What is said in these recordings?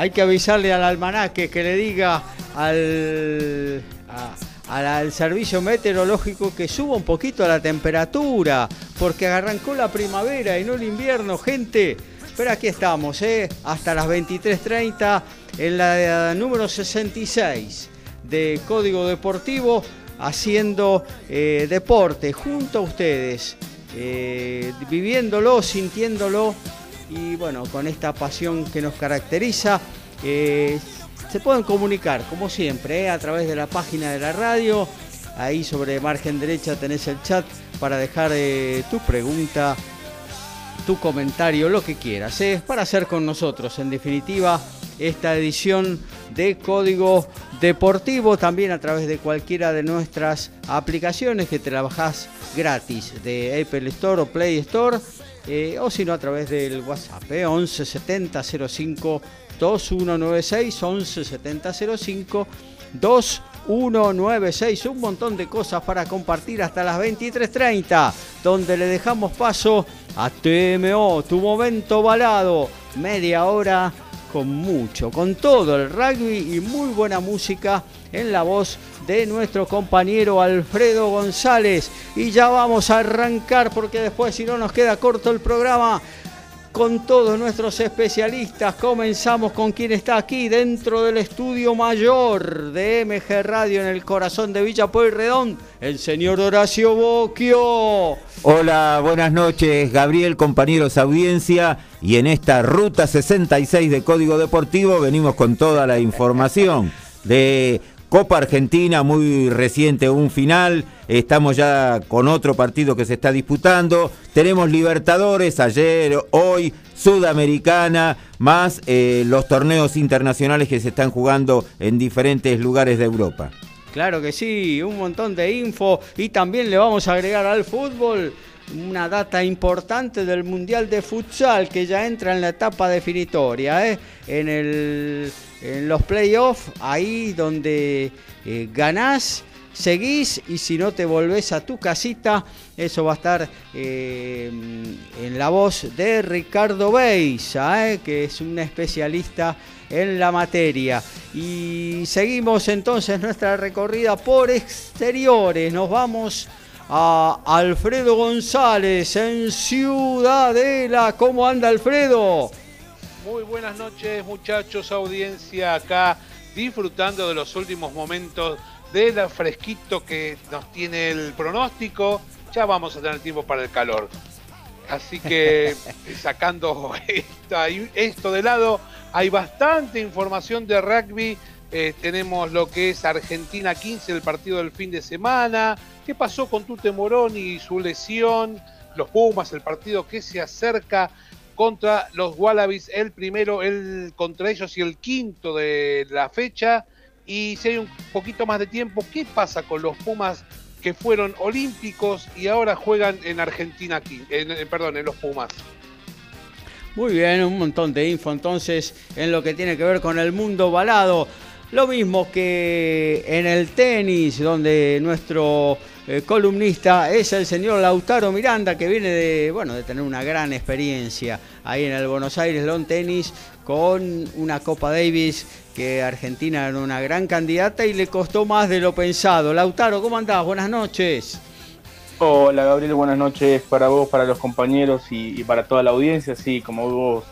Hay que avisarle al almanaque que le diga al, al servicio meteorológico que suba un poquito la temperatura, porque arrancó la primavera y no el invierno, gente. Pero aquí estamos, ¿eh? hasta las 23.30 en la número 66 de Código Deportivo, haciendo eh, deporte junto a ustedes, eh, viviéndolo, sintiéndolo y bueno, con esta pasión que nos caracteriza, eh, se pueden comunicar, como siempre, eh, a través de la página de la radio. Ahí sobre margen derecha tenés el chat para dejar eh, tu pregunta, tu comentario, lo que quieras. Es para hacer con nosotros, en definitiva, esta edición de Código Deportivo, también a través de cualquiera de nuestras aplicaciones que trabajás gratis de Apple Store o Play Store eh, o si no a través del WhatsApp, eh, 11 70 05 2196, 11 70 05 2196. Un montón de cosas para compartir hasta las 23.30, donde le dejamos paso a TMO, tu momento balado, media hora con mucho, con todo el rugby y muy buena música en la voz de nuestro compañero Alfredo González. Y ya vamos a arrancar porque después si no nos queda corto el programa con todos nuestros especialistas. Comenzamos con quien está aquí dentro del estudio mayor de MG Radio en el corazón de Villa Pueyrredón, el señor Horacio Boquio. Hola, buenas noches, Gabriel, compañeros audiencia. Y en esta ruta 66 de Código Deportivo venimos con toda la información de Copa Argentina, muy reciente, un final. Estamos ya con otro partido que se está disputando. Tenemos Libertadores ayer, hoy, Sudamericana, más eh, los torneos internacionales que se están jugando en diferentes lugares de Europa. Claro que sí, un montón de info y también le vamos a agregar al fútbol una data importante del Mundial de Futsal que ya entra en la etapa definitoria, ¿eh? en, el, en los playoffs, ahí donde eh, ganás, seguís y si no te volvés a tu casita, eso va a estar eh, en la voz de Ricardo Beisa, que es un especialista en la materia. Y seguimos entonces nuestra recorrida por exteriores, nos vamos a Alfredo González en Ciudadela. ¿Cómo anda Alfredo? Muy buenas noches muchachos, audiencia acá disfrutando de los últimos momentos del fresquito que nos tiene el pronóstico. Ya vamos a tener tiempo para el calor. Así que sacando esto, de lado, hay bastante información de rugby. Eh, tenemos lo que es Argentina 15, el partido del fin de semana. ¿Qué pasó con Tute Morón y su lesión? Los Pumas, el partido que se acerca contra los Wallabies, el primero el, contra ellos y el quinto de la fecha. Y si hay un poquito más de tiempo, ¿qué pasa con los Pumas que fueron olímpicos y ahora juegan en Argentina aquí? Perdón, en los Pumas. Muy bien, un montón de info entonces en lo que tiene que ver con el mundo balado. Lo mismo que en el tenis, donde nuestro eh, columnista es el señor Lautaro Miranda, que viene de, bueno, de tener una gran experiencia ahí en el Buenos Aires Lawn Tennis con una Copa Davis que Argentina era una gran candidata y le costó más de lo pensado. Lautaro, ¿cómo andás? Buenas noches. Hola Gabriel, buenas noches para vos, para los compañeros y, para toda la audiencia. Sí, como vos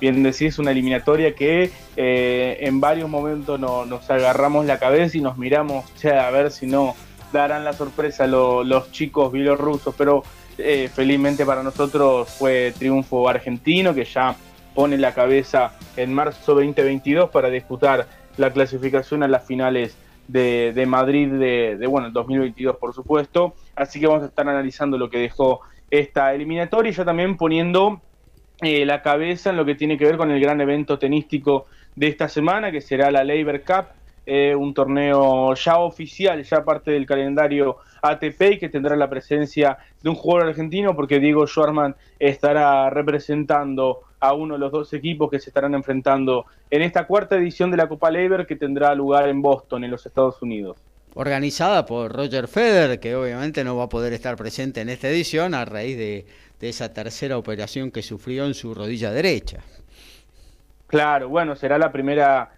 bien decís, una eliminatoria que eh, en varios momentos nos agarramos la cabeza y nos miramos a ver si no darán la sorpresa los chicos bielorrusos, pero eh, felizmente para nosotros fue triunfo argentino que ya pone la cabeza en marzo 2022 para disputar la clasificación a las finales de, Madrid de, de, bueno, el 2022 por supuesto. Así que vamos a estar analizando lo que dejó esta eliminatoria y ya también poniendo eh, la cabeza en lo que tiene que ver con el gran evento tenístico de esta semana, que será la Labor Cup, eh, un torneo ya oficial, ya parte del calendario ATP y que tendrá la presencia de un jugador argentino porque Diego Schwarman estará representando a uno de los dos equipos que se estarán enfrentando en esta cuarta edición de la Copa Labor que tendrá lugar en Boston, en los Estados Unidos organizada por Roger Federer, que obviamente no va a poder estar presente en esta edición a raíz de, esa tercera operación que sufrió en su rodilla derecha. Claro, bueno, será la primera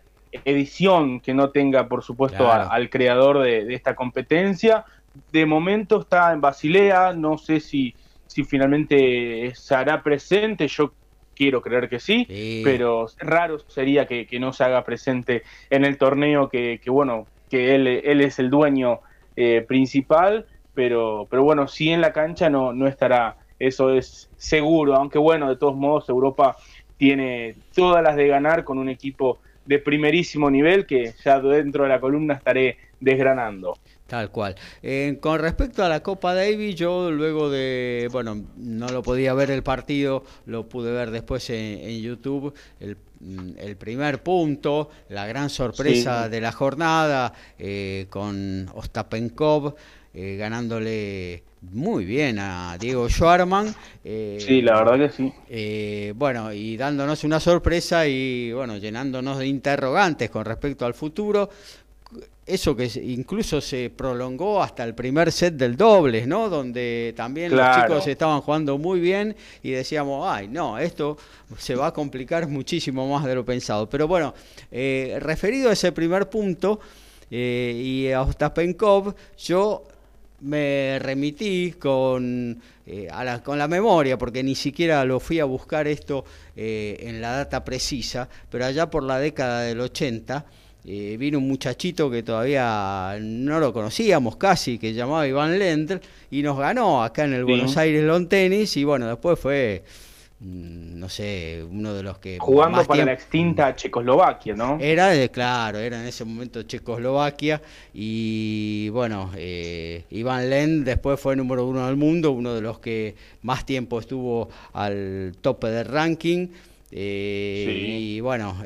edición que no tenga, por supuesto, al creador de, esta competencia. De momento está en Basilea, no sé si, si finalmente se hará presente, yo quiero creer que sí, pero raro sería que, no se haga presente en el torneo que, que bueno, que él, él es el dueño eh, principal, pero, pero bueno, sí en la cancha no, no estará, eso es seguro, aunque bueno, de todos modos Europa tiene todas las de ganar con un equipo de primerísimo nivel que ya dentro de la columna estaré desgranando. Tal cual. Eh, con respecto a la Copa Davis, yo luego de, bueno, no lo podía ver el partido, lo pude ver después en, YouTube, mm, el, primer punto, la gran sorpresa de la jornada eh, con Ostapenkov eh, ganándole muy bien a Diego Schwarman. sí, la verdad que sí. bueno, y dándonos una sorpresa y bueno, llenándonos de interrogantes con respecto al futuro eso que incluso se prolongó hasta el primer set del dobles, ¿no? Donde también los chicos estaban jugando muy bien y decíamos, ay, no, esto se va a complicar muchísimo más de lo pensado. Pero bueno, eh, referido a ese primer punto eh, y a Ostapenkov, yo me remití con, eh, la, con la memoria, porque ni siquiera lo fui a buscar esto en la data precisa, pero allá por la década del 80, eh, vino un muchachito que todavía no lo conocíamos casi, que llamaba Iván Lendl, y nos ganó acá en el Buenos Aires Long Tennis, y bueno, después fue, no sé, uno de los que... Jugando para la extinta Checoslovaquia, ¿no? Era, claro, era en ese momento Checoslovaquia, y bueno, eh, Iván Lendl después fue número uno del mundo, uno de los que más tiempo estuvo al tope del ranking, eh, y bueno...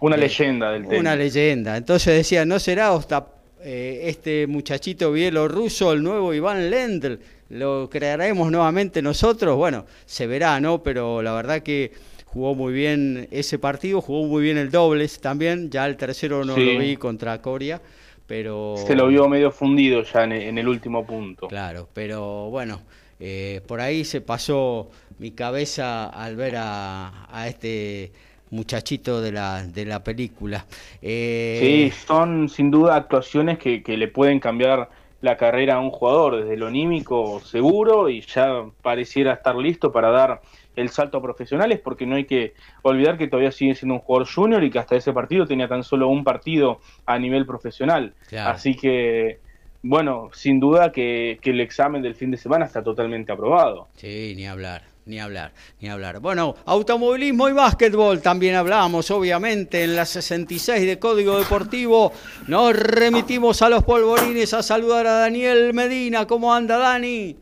Una eh, leyenda del tema. Una leyenda. Entonces decía, ¿no será hasta eh, este muchachito bielorruso, el nuevo Iván Lendl? ¿Lo crearemos nuevamente nosotros? Bueno, se verá, ¿no? Pero la verdad que jugó muy bien ese partido, jugó muy bien el dobles también, ya el tercero no lo vi contra Coria, pero... Se lo vio medio fundido ya en el último punto. Claro, pero bueno, eh, por ahí se pasó mi cabeza al ver a, a este muchachito de la, de la película. Eh... Sí, son sin duda actuaciones que, que, le pueden cambiar la carrera a un jugador, desde lo anímico seguro y ya pareciera estar listo para dar el salto a profesionales, porque no hay que olvidar que todavía sigue siendo un jugador junior y que hasta ese partido tenía tan solo un partido a nivel profesional. Así que, bueno, sin duda que, que el examen del fin de semana está totalmente aprobado. Sí, ni hablar. Ni hablar, ni hablar. Bueno, automovilismo y básquetbol también hablamos, obviamente, en la 66 de Código Deportivo. Nos remitimos a los polvorines a saludar a Daniel Medina. ¿Cómo anda, Dani?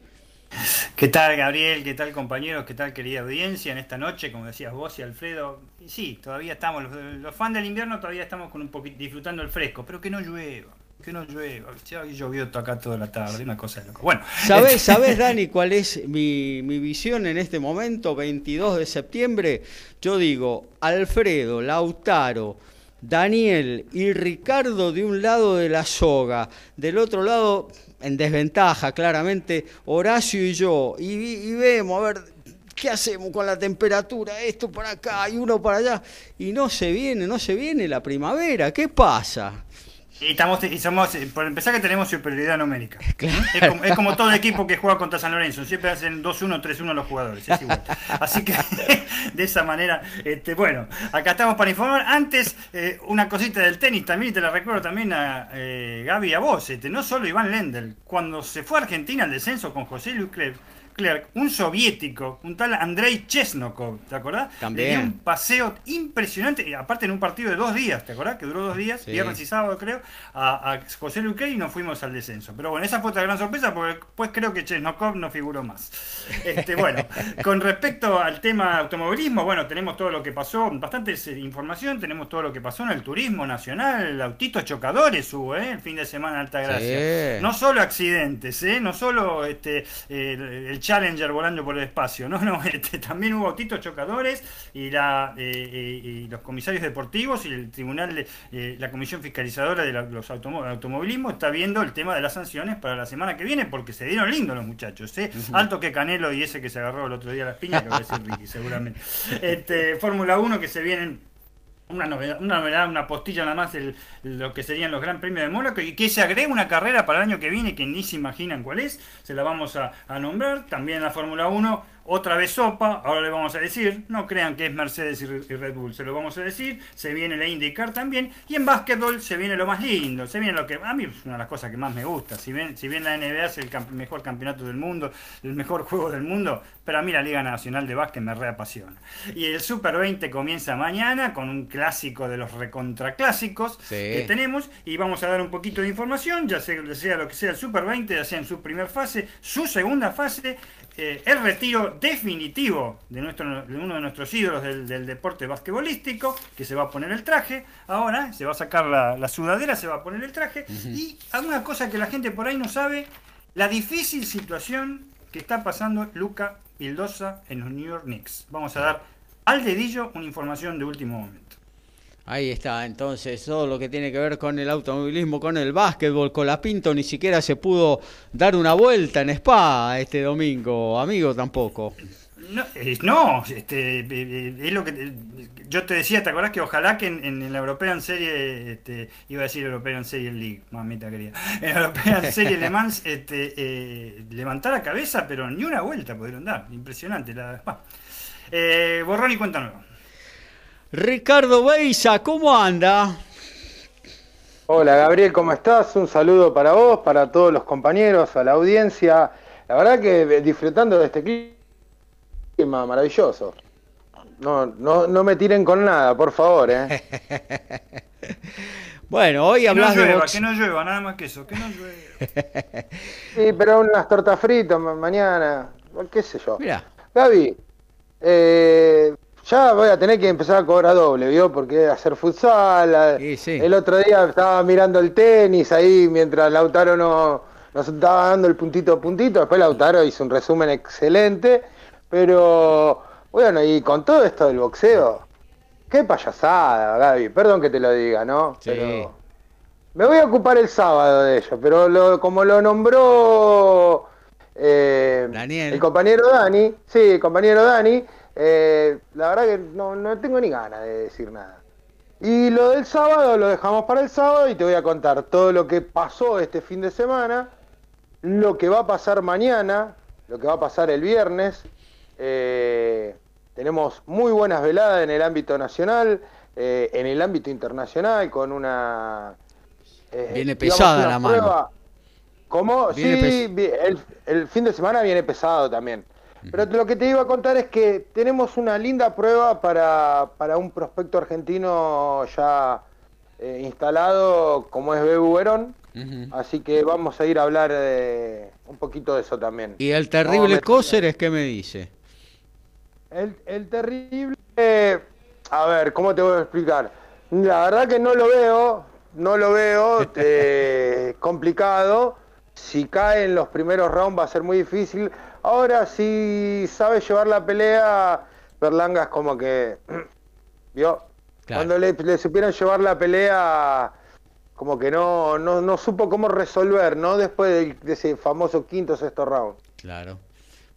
¿Qué tal, Gabriel? ¿Qué tal, compañeros? ¿Qué tal, querida audiencia? En esta noche, como decías vos y Alfredo, sí, todavía estamos, los, los fans del invierno todavía estamos con un poquito disfrutando el fresco, pero que no llueva que no llueva. Ya llovió acá toda la tarde, una cosa de loco. Bueno, ¿sabés, este- ¿sabés Dani, cuál es mi, mi, visión en este momento, 22 de septiembre? Yo digo, Alfredo, Lautaro, Daniel y Ricardo de un lado de la soga, del otro lado, en desventaja, claramente, Horacio y yo, y, y vemos, a ver, ¿qué hacemos con la temperatura? Esto por acá y uno para allá. Y no se viene, no se viene la primavera. ¿Qué pasa? Y, estamos, y somos, eh, por empezar que tenemos superioridad numérica. Es, como, es, como, todo equipo que juega contra San Lorenzo, siempre hacen 2-1, 3-1 los jugadores, es igual. Así que de esa manera, este, bueno, acá estamos para informar. Antes, eh, una cosita del tenis también, y te la recuerdo también a eh, Gaby y a vos, este, no solo Iván Lendl, cuando se fue a Argentina al descenso con José Luis Clerc, Clerk, un soviético, un tal Andrei Chesnokov, ¿te acordás? También. Le dio un paseo impresionante, aparte en un partido de dos días, ¿te acordás? Que duró dos días, Sí. viernes y sábado creo, a, a José Clerc y nos fuimos al descenso. Pero bueno, esa fue otra gran sorpresa porque pues creo que Chesnokov no figuró más. Este, bueno, con respecto al tema automovilismo, bueno, tenemos todo lo que pasó, bastante eh, información, tenemos todo lo que pasó en el turismo nacional, autitos chocadores hubo, ¿eh? El fin de semana en Altagracia. Sí. No solo accidentes, ¿eh? no solo este, el, el Challenger volando por el espacio, no, no, este, también hubo autitos chocadores y, la, eh, eh, y los comisarios deportivos y el tribunal, de, eh, la comisión fiscalizadora de la- los automo- automovilismo está viendo el tema de las sanciones para la semana que viene porque se dieron lindos los muchachos, ¿eh? alto que Canelo y ese que se agarró el otro día a las piñas, que va a decir Ricky seguramente. Este, Fórmula 1 que se vienen una novedad, una novedad, una postilla nada más, el- lo que serían los Gran Premios de Mónaco, y que se agrega una carrera para el año que viene que ni se imaginan cuál es, se la vamos a, nombrar. También la Fórmula 1, otra vez sopa, ahora le vamos a decir, no crean que es Mercedes y Re- y Red Bull, se lo vamos a decir, se viene la IndyCar también, y en básquetbol se viene lo más lindo, se viene lo que a mí es una de las cosas que más me gusta, si bien, si bien la NBA es el camp- mejor campeonato del mundo, el mejor juego del mundo, pero a mí la Liga Nacional de Básquet me reapasiona. Y el Super 20 comienza mañana con un clásico de los recontraclásicos Sí. que tenemos y vamos a dar un poquito de información, ya sea, sea lo que sea el Super 20, ya sea en su primera fase, su segunda fase, eh, el retiro definitivo de, nuestro, de uno de nuestros ídolos del, del deporte basquetbolístico, que se va a poner el traje, ahora se va a sacar la, la sudadera, se va a poner el traje, y alguna cosa que la gente por ahí no sabe, la difícil situación que está pasando Luca Vildosa en los New York Knicks. Vamos a dar al dedillo una información de último momento. Ahí está, entonces todo lo que tiene que ver con el automovilismo, con el básquetbol, con la Pinto, ni siquiera se pudo dar una vuelta en Spa este domingo, amigo tampoco. No, eh, no, este, eh, eh, es lo que yo te decía, ¿te acordás que ojalá que en, en la European Serie, este, iba a decir European Serie League, mamita quería, en la European Serie Le Mans este, eh, levantara cabeza, pero ni una vuelta pudieron dar, impresionante. La. Eh, borrón y cuenta nueva. Ricardo Beisa, ¿cómo anda? Hola Gabriel, ¿cómo estás? Un saludo para vos, para todos los compañeros, a la audiencia. La verdad que disfrutando de este clima maravilloso. No, no, no me tiren con nada, por favor, ¿eh? Bueno, hoy Que no hablas de llueva, box. que no llueva, nada más que eso, que no llueva. Sí, pero unas tortas fritas ma- mañana, qué sé yo. Mira, Gaby, eh, ya voy a tener que empezar a cobrar doble, ¿vio? Porque hacer futsal. a- Sí, sí. El otro día estaba mirando el tenis ahí mientras Lautaro no, nos estaba dando el puntito a puntito. Después Lautaro hizo un resumen excelente. Pero bueno, y con todo esto del boxeo, qué payasada, Gaby. Perdón que te lo diga, ¿no? Sí. Pero me voy a ocupar el sábado de ello, pero lo- como lo nombró eh, Daniel. el compañero Dani, sí, el compañero Dani, eh, la verdad que no, no tengo ni ganas de decir nada. Y lo del sábado lo dejamos para el sábado y te voy a contar todo lo que pasó este fin de semana, lo que va a pasar mañana, lo que va a pasar el viernes. Eh, tenemos muy buenas veladas en el ámbito nacional, eh, en el ámbito internacional, con una... eh, Viene digamos, pesada una la mano. ¿Cómo? Viene sí, el, el fin de semana viene pesado también. Pero lo que te iba a contar es que tenemos una linda prueba para, para un prospecto argentino ya eh, instalado como es Bebu Verón. Así que vamos a ir a hablar de un poquito de eso también. Y el terrible Cóceres, ¿qué me dice? El, el terrible. eh, a ver, ¿cómo te voy a explicar? La verdad que no lo veo, no lo veo eh, complicado. Si cae en los primeros rounds va a ser muy difícil. Ahora, si sabe llevar la pelea, Berlanga es como que. ¿Vio? Claro. Cuando le, le supieron llevar la pelea, como que no, no, no supo cómo resolver, ¿no? Después de, de ese famoso quinto sexto round. Claro.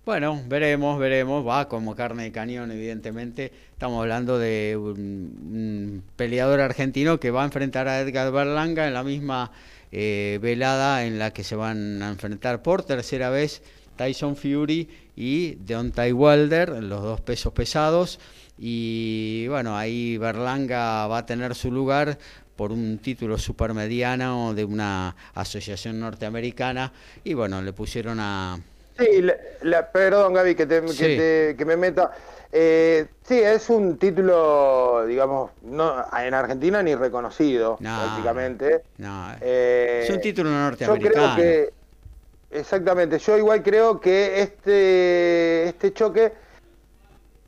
Bueno, veremos, veremos. Va como carne de cañón, evidentemente. Estamos hablando de un, un peleador argentino que va a enfrentar a Edgar Berlanga en la misma eh, velada en la que se van a enfrentar por tercera vez Tyson Fury y Deontay Wilder, los dos pesos pesados. Y bueno, ahí Berlanga va a tener su lugar por un título supermediano de una asociación norteamericana. Y bueno, le pusieron a Sí, la, perdón Gaby que, te, que, que me meta. Eh, sí, es un título, digamos, no en Argentina ni reconocido prácticamente. No, eh, es un título norteamericano. Yo creo que, exactamente, yo igual creo que este, este choque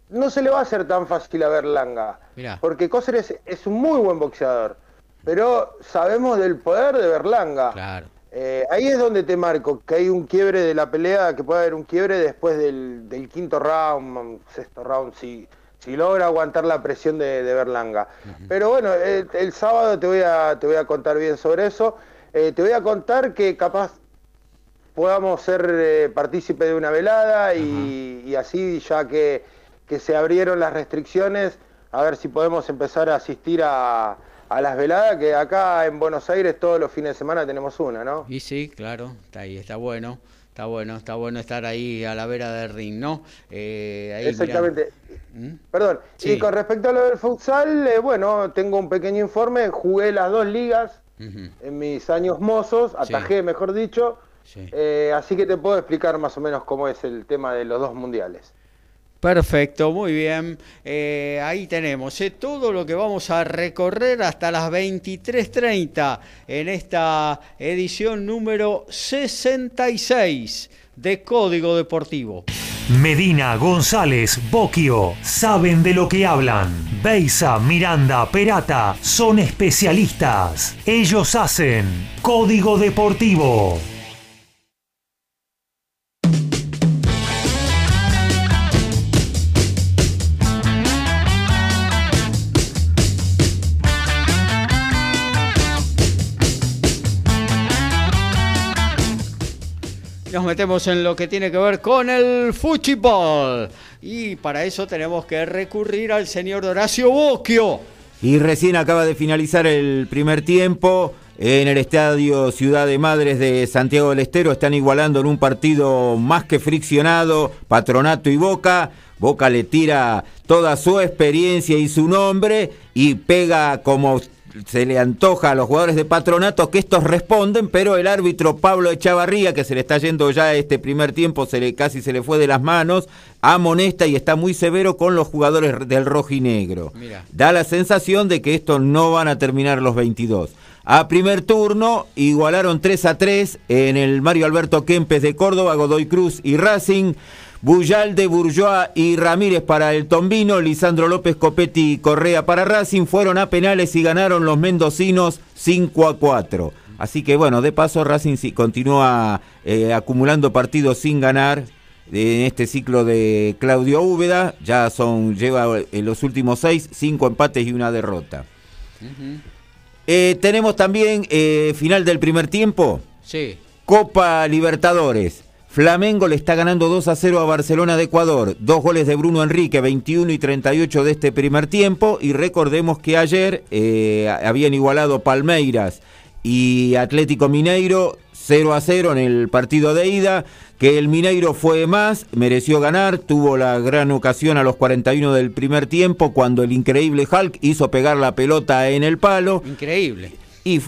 no se le va a hacer tan fácil a Berlanga. Porque Coser es, es un muy buen boxeador, pero sabemos del poder de Berlanga. Claro. Eh, ahí es donde te marco, que hay un quiebre de la pelea, que puede haber un quiebre después del, quinto round, sexto round, si, si logra aguantar la presión de, Berlanga. Pero bueno, el, sábado te voy, a, te voy a contar bien sobre eso. Eh, te voy a contar que capaz podamos ser eh, partícipe de una velada y, así ya que, que se abrieron las restricciones, a ver si podemos empezar a asistir a a las veladas, que acá en Buenos Aires todos los fines de semana tenemos una, ¿no? Y sí, claro, está ahí, está bueno. Está bueno, está bueno estar ahí a la vera del ring, ¿no? Eh, Exactamente. ¿Mm? Perdón, y con respecto a lo del futsal, eh, bueno, tengo un pequeño informe, jugué las dos ligas en mis años mozos, atajé, mejor dicho, eh, así que te puedo explicar más o menos cómo es el tema de los dos mundiales. Perfecto, muy bien. Eh, ahí tenemos eh, todo lo que vamos a recorrer hasta las 23.30 en esta edición número 66 de Código Deportivo. Medina, González, Boquio, saben de lo que hablan. Beisa, Miranda, Perata, son especialistas. Ellos hacen Código Deportivo. Nos metemos en lo que tiene que ver con el fútbol. Y para eso tenemos que recurrir al señor Horacio Bocchio. Y recién acaba de finalizar el primer tiempo. En el estadio Ciudad de Madres de Santiago del Estero están igualando en un partido más que friccionado Patronato y Boca. Boca le tira toda su experiencia y su nombre y pega como se le antoja a los jugadores de patronato que estos responden, pero el árbitro Pablo Echavarría, que se le está yendo ya este primer tiempo, se le, casi se le fue de las manos, amonesta y está muy severo con los jugadores del rojinegro. Da la sensación de que estos no van a terminar los 22. A primer turno igualaron 3 a 3 en el Mario Alberto Kempes de Córdoba, Godoy Cruz y Racing. Buyalde, Bourgeois y Ramírez para el Tombino, Lisandro López Copetti y Correa para Racing, fueron a penales y ganaron los mendocinos 5 a 4. Así que bueno, de paso Racing continúa eh, acumulando partidos sin ganar en este ciclo de Claudio Úbeda, ya son, lleva en los últimos seis, cinco empates y una derrota. Eh, tenemos también eh, final del primer tiempo. Sí. Copa Libertadores. Flamengo le está ganando 2 a 0 a Barcelona de Ecuador. Dos goles de Bruno Enrique, 21 y 38 de este primer tiempo. Y recordemos que ayer eh, habían igualado Palmeiras y Atlético Mineiro 0 a 0 en el partido de ida. Que el Mineiro fue más, mereció ganar, tuvo la gran ocasión a los 41 del primer tiempo cuando el increíble Hulk hizo pegar la pelota en el palo. Increíble. Y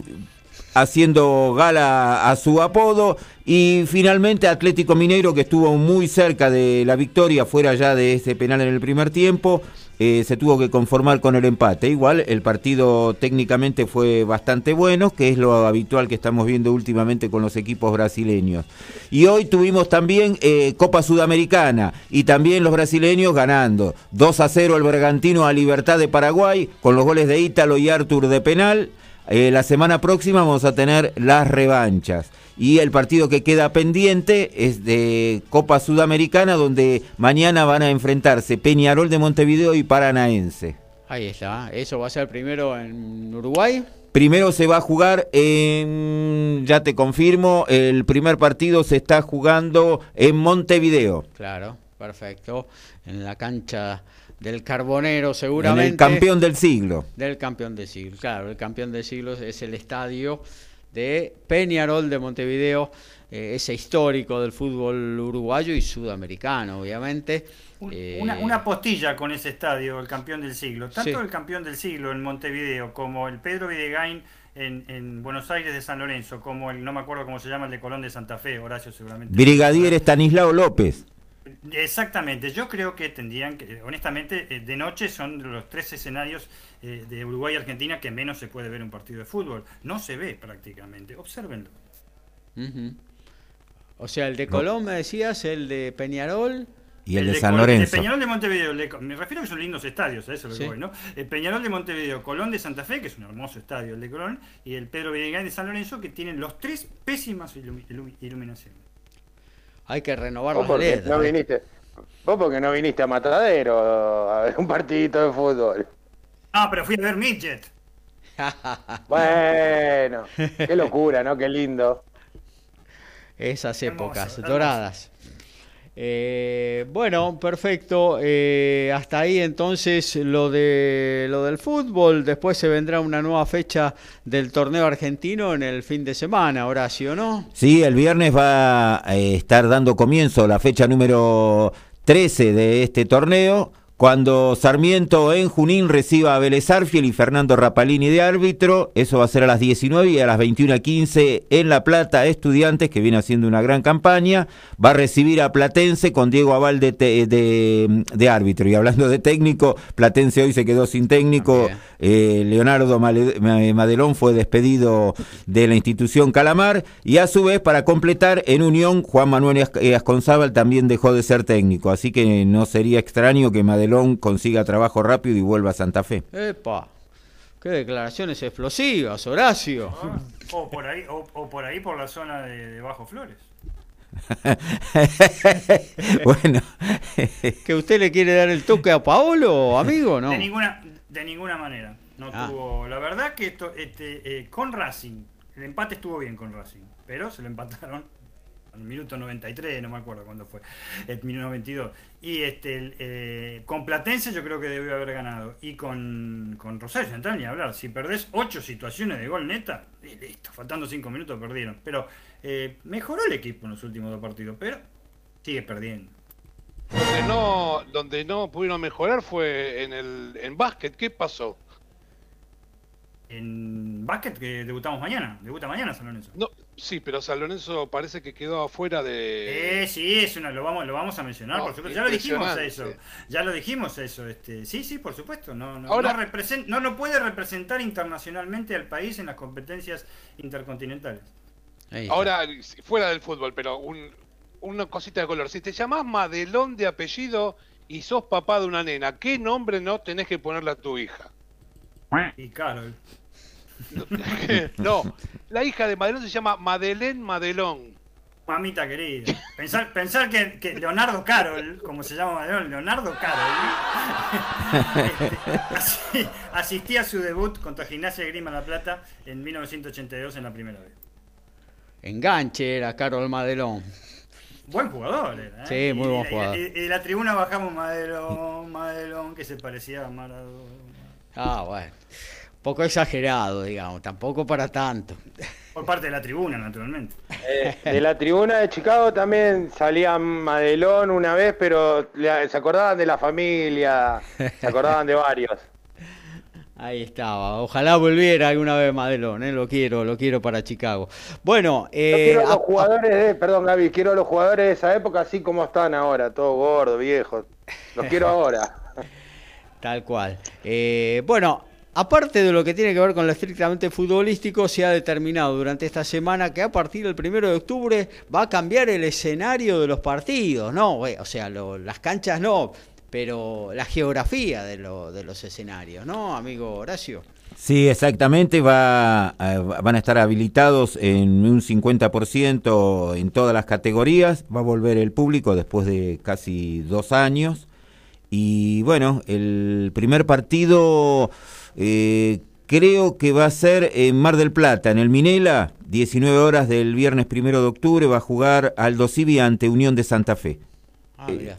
haciendo gala a su apodo. Y finalmente Atlético Mineiro que estuvo muy cerca de la victoria fuera ya de ese penal en el primer tiempo eh, se tuvo que conformar con el empate. Igual el partido técnicamente fue bastante bueno que es lo habitual que estamos viendo últimamente con los equipos brasileños. Y hoy tuvimos también eh, Copa Sudamericana y también los brasileños ganando. 2 a 0 el Bergantino a Libertad de Paraguay con los goles de Ítalo y Artur de penal eh, la semana próxima vamos a tener las revanchas. Y el partido que queda pendiente es de Copa Sudamericana, donde mañana van a enfrentarse Peñarol de Montevideo y Paranaense. Ahí está, eso va a ser primero en Uruguay. Primero se va a jugar en, ya te confirmo, el primer partido se está jugando en Montevideo. Claro, perfecto. En la cancha del Carbonero seguramente. En el campeón del siglo. Del campeón del siglo, claro, el campeón del siglo es el estadio de Peñarol de Montevideo, eh, ese histórico del fútbol uruguayo y sudamericano, obviamente. Eh, una, una, postilla con ese estadio, el campeón del siglo. Tanto el campeón del siglo en Montevideo como el Pedro Videgain en, en, Buenos Aires de San Lorenzo, como el, no me acuerdo cómo se llama, el de Colón de Santa Fe, Horacio seguramente. Brigadier Estanislao López. Exactamente, yo creo que tendrían que, honestamente, eh, de noche son los tres escenarios eh, de Uruguay y Argentina que menos se puede ver un partido de fútbol. No se ve prácticamente, observenlo. O sea, el de Colón me decías, el de Peñarol. Y el, de, San Lorenzo. El Peñarol de Montevideo, me refiero a que son lindos estadios, a eso lo que voy, ¿no? El Peñarol de Montevideo, Colón de Santa Fe, que es un hermoso estadio, el de Colón, y el Pedro Villegas de San Lorenzo, que tienen los tres pésimas iluminaciones. Hay que renovar las porque No viniste, vos porque no viniste a Matadero a ver un partidito de fútbol. Ah, pero fui a ver Midget. bueno, qué locura, ¿no? Qué lindo. Esas épocas doradas. Eh, bueno, perfecto. Eh, hasta ahí entonces lo de lo del fútbol. Después se vendrá una nueva fecha del torneo argentino en el fin de semana, Horacio, ¿no? Sí, el viernes va a estar dando comienzo la fecha número 13 de este torneo cuando Sarmiento en Junín reciba a Vélez Arfiel y Fernando Rapalini de árbitro, eso va a ser a las 19 y a las 21.15 en La Plata, Estudiantes, que viene haciendo una gran campaña, va a recibir a Platense con Diego Aval de, de, árbitro. Y hablando de técnico, Platense hoy se quedó sin técnico, eh, Leonardo Madelón fue despedido de la institución Calamar y a su vez, para completar, en Unión, Juan Manuel Asconzábal también dejó de ser técnico, así que no sería extraño que Madelón consiga trabajo rápido y vuelva a Santa Fe. ¡Epa! ¡Qué declaraciones explosivas, Horacio! Ah, o, por ahí, o, por ahí por la zona de, Bajo Flores. bueno. ¿Que usted le quiere dar el toque a Paolo, amigo, no? De ninguna, de ninguna manera. No ah. tuvo, la verdad que esto, este, eh, con Racing, el empate estuvo bien con Racing, pero se lo empataron el minuto 93, no me acuerdo cuándo fue, el minuto 92. Y este, eh, con Platense yo creo que debió haber ganado. Y con, con Rosario Central ni hablar. Si perdés ocho situaciones de gol neta, y listo, faltando cinco minutos perdieron. Pero eh, mejoró el equipo en los últimos dos partidos, pero sigue perdiendo. Donde no, donde no pudieron mejorar fue en el en básquet. ¿Qué pasó? En básquet que debutamos mañana. Debuta mañana San Lorenzo. No, Sí, pero San Lorenzo parece que quedó afuera de. Eh, sí, eso lo vamos, lo vamos a mencionar, por supuesto. Ya lo dijimos eso. Ya lo dijimos eso. Este, sí, sí, por supuesto. No, no, Ahora, no, no lo puede representar internacionalmente al país en las competencias intercontinentales. Ahora, fuera del fútbol, pero una cosita de color. Si te llamás Madelón de apellido y sos papá de una nena, ¿qué nombre no tenés que ponerle a tu hija? Y Carol. No, la hija de Madelón se llama Madeleine Madelón. Mamita querida. Pensar, pensar que, Leonardo Carol, como se llama Madelón, Leonardo Carol, este, asistía a su debut contra Gimnasia de Grima La Plata en 1982 en la primera vez. Enganche era Carol Madelón. Buen jugador era. ¿eh? Sí, muy buen jugador. Y, de la tribuna bajamos Madelón, Madelón, que se parecía a Maradona. Ah, bueno poco exagerado, digamos, tampoco para tanto. Por parte de la tribuna, naturalmente. Eh, de la tribuna de Chicago también salía Madelón una vez, pero se acordaban de la familia, se acordaban de varios. Ahí estaba. Ojalá volviera alguna vez Madelón, ¿eh? lo quiero, lo quiero para Chicago. Bueno, eh, quiero a los jugadores de, perdón Gaby, quiero a los jugadores de esa época así como están ahora, todos gordos, viejos. Los quiero ahora. Tal cual. Eh, bueno, Aparte de lo que tiene que ver con lo estrictamente futbolístico, se ha determinado durante esta semana que a partir del primero de octubre va a cambiar el escenario de los partidos, ¿no? O sea, las canchas no, pero la geografía de, los escenarios, ¿no, amigo Horacio? Sí, exactamente, va, eh, van a estar habilitados en un 50% en todas las categorías, va a volver el público después de casi dos años. Y bueno, el primer partido eh, creo que va a ser en Mar del Plata, en el Minela, 19 horas del viernes primero de octubre, va a jugar Aldo Civi ante Unión de Santa Fe. Ah, Eh.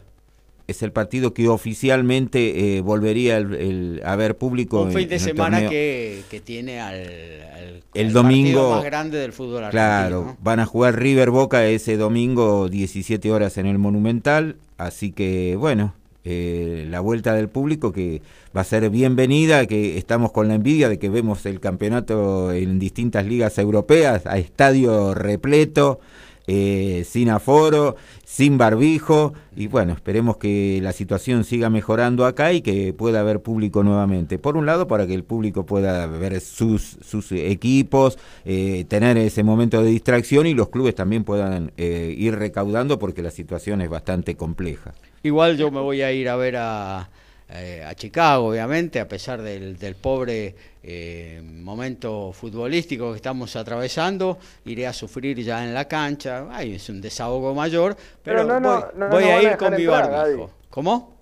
Es el partido que oficialmente eh, volvería el- el- a ver público. Un en- fin de semana que, que tiene al, al- El al domingo- partido más grande del fútbol argentino. Claro, ¿no? van a jugar River Boca ese domingo 17 horas en el Monumental, así que bueno, eh, la vuelta del público que va a ser bienvenida, que estamos con la envidia de que vemos el campeonato en distintas ligas europeas a estadio repleto. eh, sin aforo, sin barbijo y bueno, esperemos que la situación siga mejorando acá y que pueda haber público nuevamente. Por un lado, para que el público pueda ver sus, sus equipos, eh, tener ese momento de distracción y los clubes también puedan eh, ir recaudando porque la situación es bastante compleja. Igual yo me voy a ir a ver a, eh, a Chicago, obviamente, a pesar del, del pobre eh, momento futbolístico que estamos atravesando, iré a sufrir ya en la cancha. Ay, es un desahogo mayor, pero, Pero no, no, voy, no, voy a ir con mi barbijo. ¿Cómo?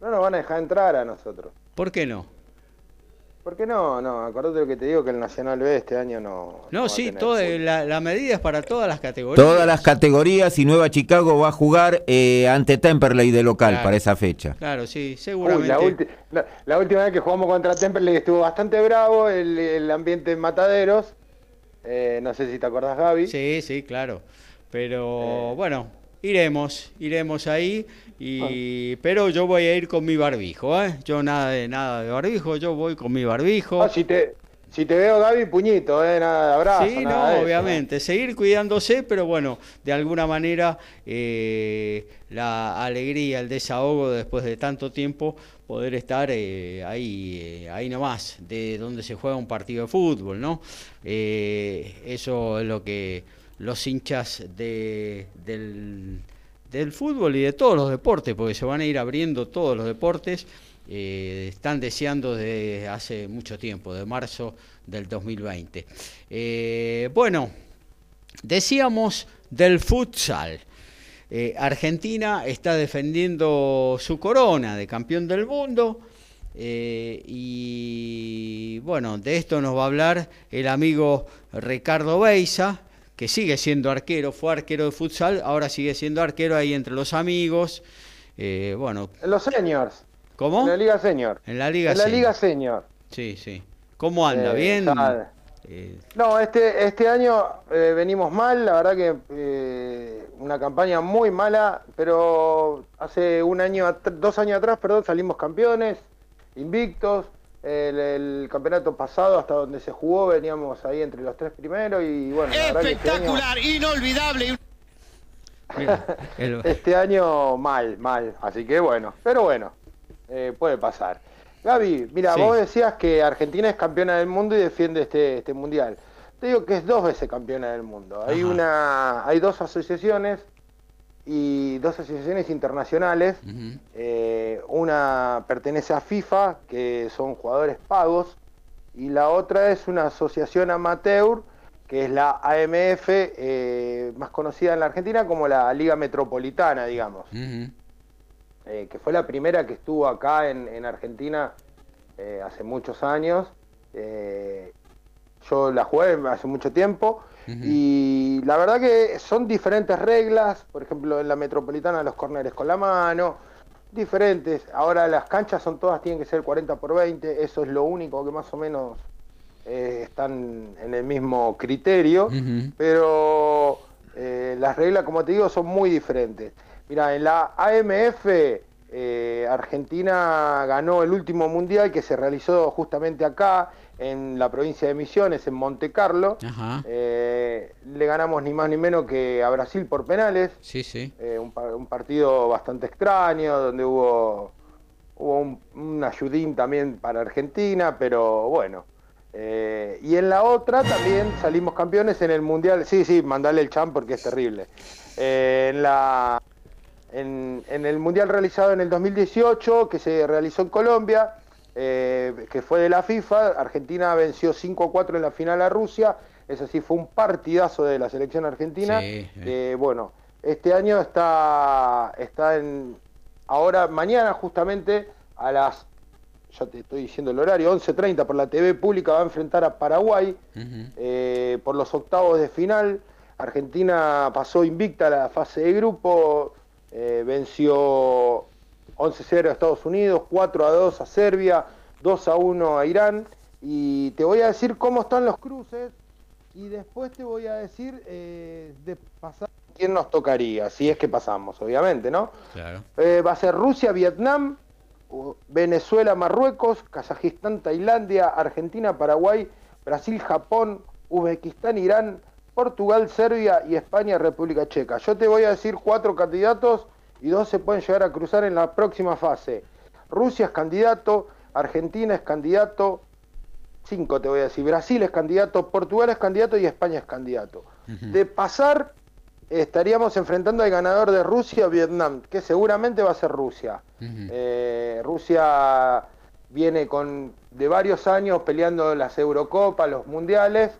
No nos van a dejar entrar a nosotros. ¿Por qué no? ¿Por qué no? No, acordate lo que te digo que el Nacional B este año no. No, sí, fútbol. la, la medida es para todas las categorías. Todas las categorías y Nueva Chicago va a jugar eh, ante Temperley de local Claro. para esa fecha. Claro, sí, Uy, seguramente. la, ulti- la- la última vez que jugamos contra Temperley estuvo bastante bravo el, el ambiente en Mataderos. Eh, no sé si te acordás, Gaby. Sí, sí, claro. Pero Eh. bueno, iremos, iremos ahí. Ah. Y, Pero yo voy a ir con mi barbijo, ¿eh? Yo nada de nada de barbijo, yo voy con mi barbijo. Ah, si, te, si te veo, Gaby, puñito, ¿eh? Nada de abrazo. Sí, nada no, de eso, obviamente. Seguir cuidándose, pero bueno, de alguna manera eh, la alegría, el desahogo después de tanto tiempo, poder estar eh, ahí, eh, ahí nomás, de donde se juega un partido de fútbol, ¿no? Eh, eso es lo que los hinchas de, del, fútbol y de todos los deportes, porque se van a ir abriendo todos los deportes, eh, están deseando desde hace mucho tiempo, de marzo del 2020. Eh, bueno, decíamos del futsal. Eh, Argentina está defendiendo su corona de campeón del mundo. y bueno, de esto nos va a hablar el amigo Ricardo Beisa, que sigue siendo arquero, fue arquero de futsal, ahora sigue siendo arquero ahí entre los amigos. Eh, bueno, En los seniors. ¿cómo? En la Liga Senior. En la Liga En la Senior. Liga Senior. Sí, sí. ¿Cómo anda? Eh, ¿Bien? Eh, No, este, este año eh, venimos mal, la verdad que eh, una campaña muy mala, pero hace un año, dos años atrás, perdón, salimos campeones, invictos. El, el campeonato pasado, hasta donde se jugó, veníamos ahí entre los tres primeros y bueno, este año- Espectacular, inolvidable. Este año mal, mal. Así que bueno, pero bueno, eh, puede pasar. Gaby, mira, Sí. vos decías que Argentina es campeona del mundo y defiende este, este mundial. Te digo que es dos veces campeona del mundo. Hay Ajá. una, hay dos asociaciones y dos asociaciones internacionales. Eh, una pertenece a FIFA, que son jugadores pagos, y la otra es una asociación amateur, que es la AMF, eh, más conocida en la Argentina como la Liga Metropolitana, digamos, eh, que fue la primera que estuvo acá en, en Argentina hace muchos años. Eh, yo la jugué hace mucho tiempo Y la verdad que son diferentes reglas, por ejemplo en la metropolitana los corners con la mano, diferentes. Ahora las canchas son todas, tienen que ser 40 por 20, eso es lo único que más o menos eh, están en el mismo criterio, pero eh, las reglas, como te digo, son muy diferentes. Mira, en la AMF eh, Argentina ganó el último mundial que se realizó justamente acá, en la provincia de Misiones, en Monte Carlo. Eh, le ganamos ni más ni menos que a Brasil por penales. Sí, sí. Eh, un, par- un partido bastante extraño, donde hubo, hubo un, un ayudín también para Argentina, pero bueno. Eh, y en la otra también salimos campeones en el Mundial. Sí, sí, mandale el champ porque es terrible. Eh, en, la, en, en el Mundial realizado en el 2018, que se realizó en Colombia, eh, que fue de la FIFA, Argentina venció 5-4 en la final a Rusia. Eso sí, fue un partidazo de la selección argentina. Sí, sí. Eh, bueno, este año está, está en. Ahora, mañana, justamente, a las. ya te estoy diciendo el horario, 11.30 por la TV pública va a enfrentar a Paraguay eh, por los octavos de final. Argentina pasó invicta a la fase de grupo, eh, venció 11-0 a Estados Unidos, 4-2 a Serbia, 2-1 a Irán. Y te voy a decir cómo están los cruces y después te voy a decir eh, de pasar quién nos tocaría, si es que pasamos, obviamente, ¿no? Claro. Eh, va a ser Rusia, Vietnam, Venezuela, Marruecos, Kazajistán, Tailandia, Argentina, Paraguay, Brasil, Japón, Uzbekistán, Irán, Portugal, Serbia y España, República Checa. Yo te voy a decir cuatro candidatos y dos se pueden llegar a cruzar en la próxima fase. Rusia es candidato, Argentina es candidato, cinco te voy a decir, Brasil es candidato, Portugal es candidato y España es candidato. De pasar, estaríamos enfrentando al ganador de Rusia-Vietnam, que seguramente va a ser Rusia. Eh, Rusia viene con de varios años peleando las Eurocopas, los Mundiales,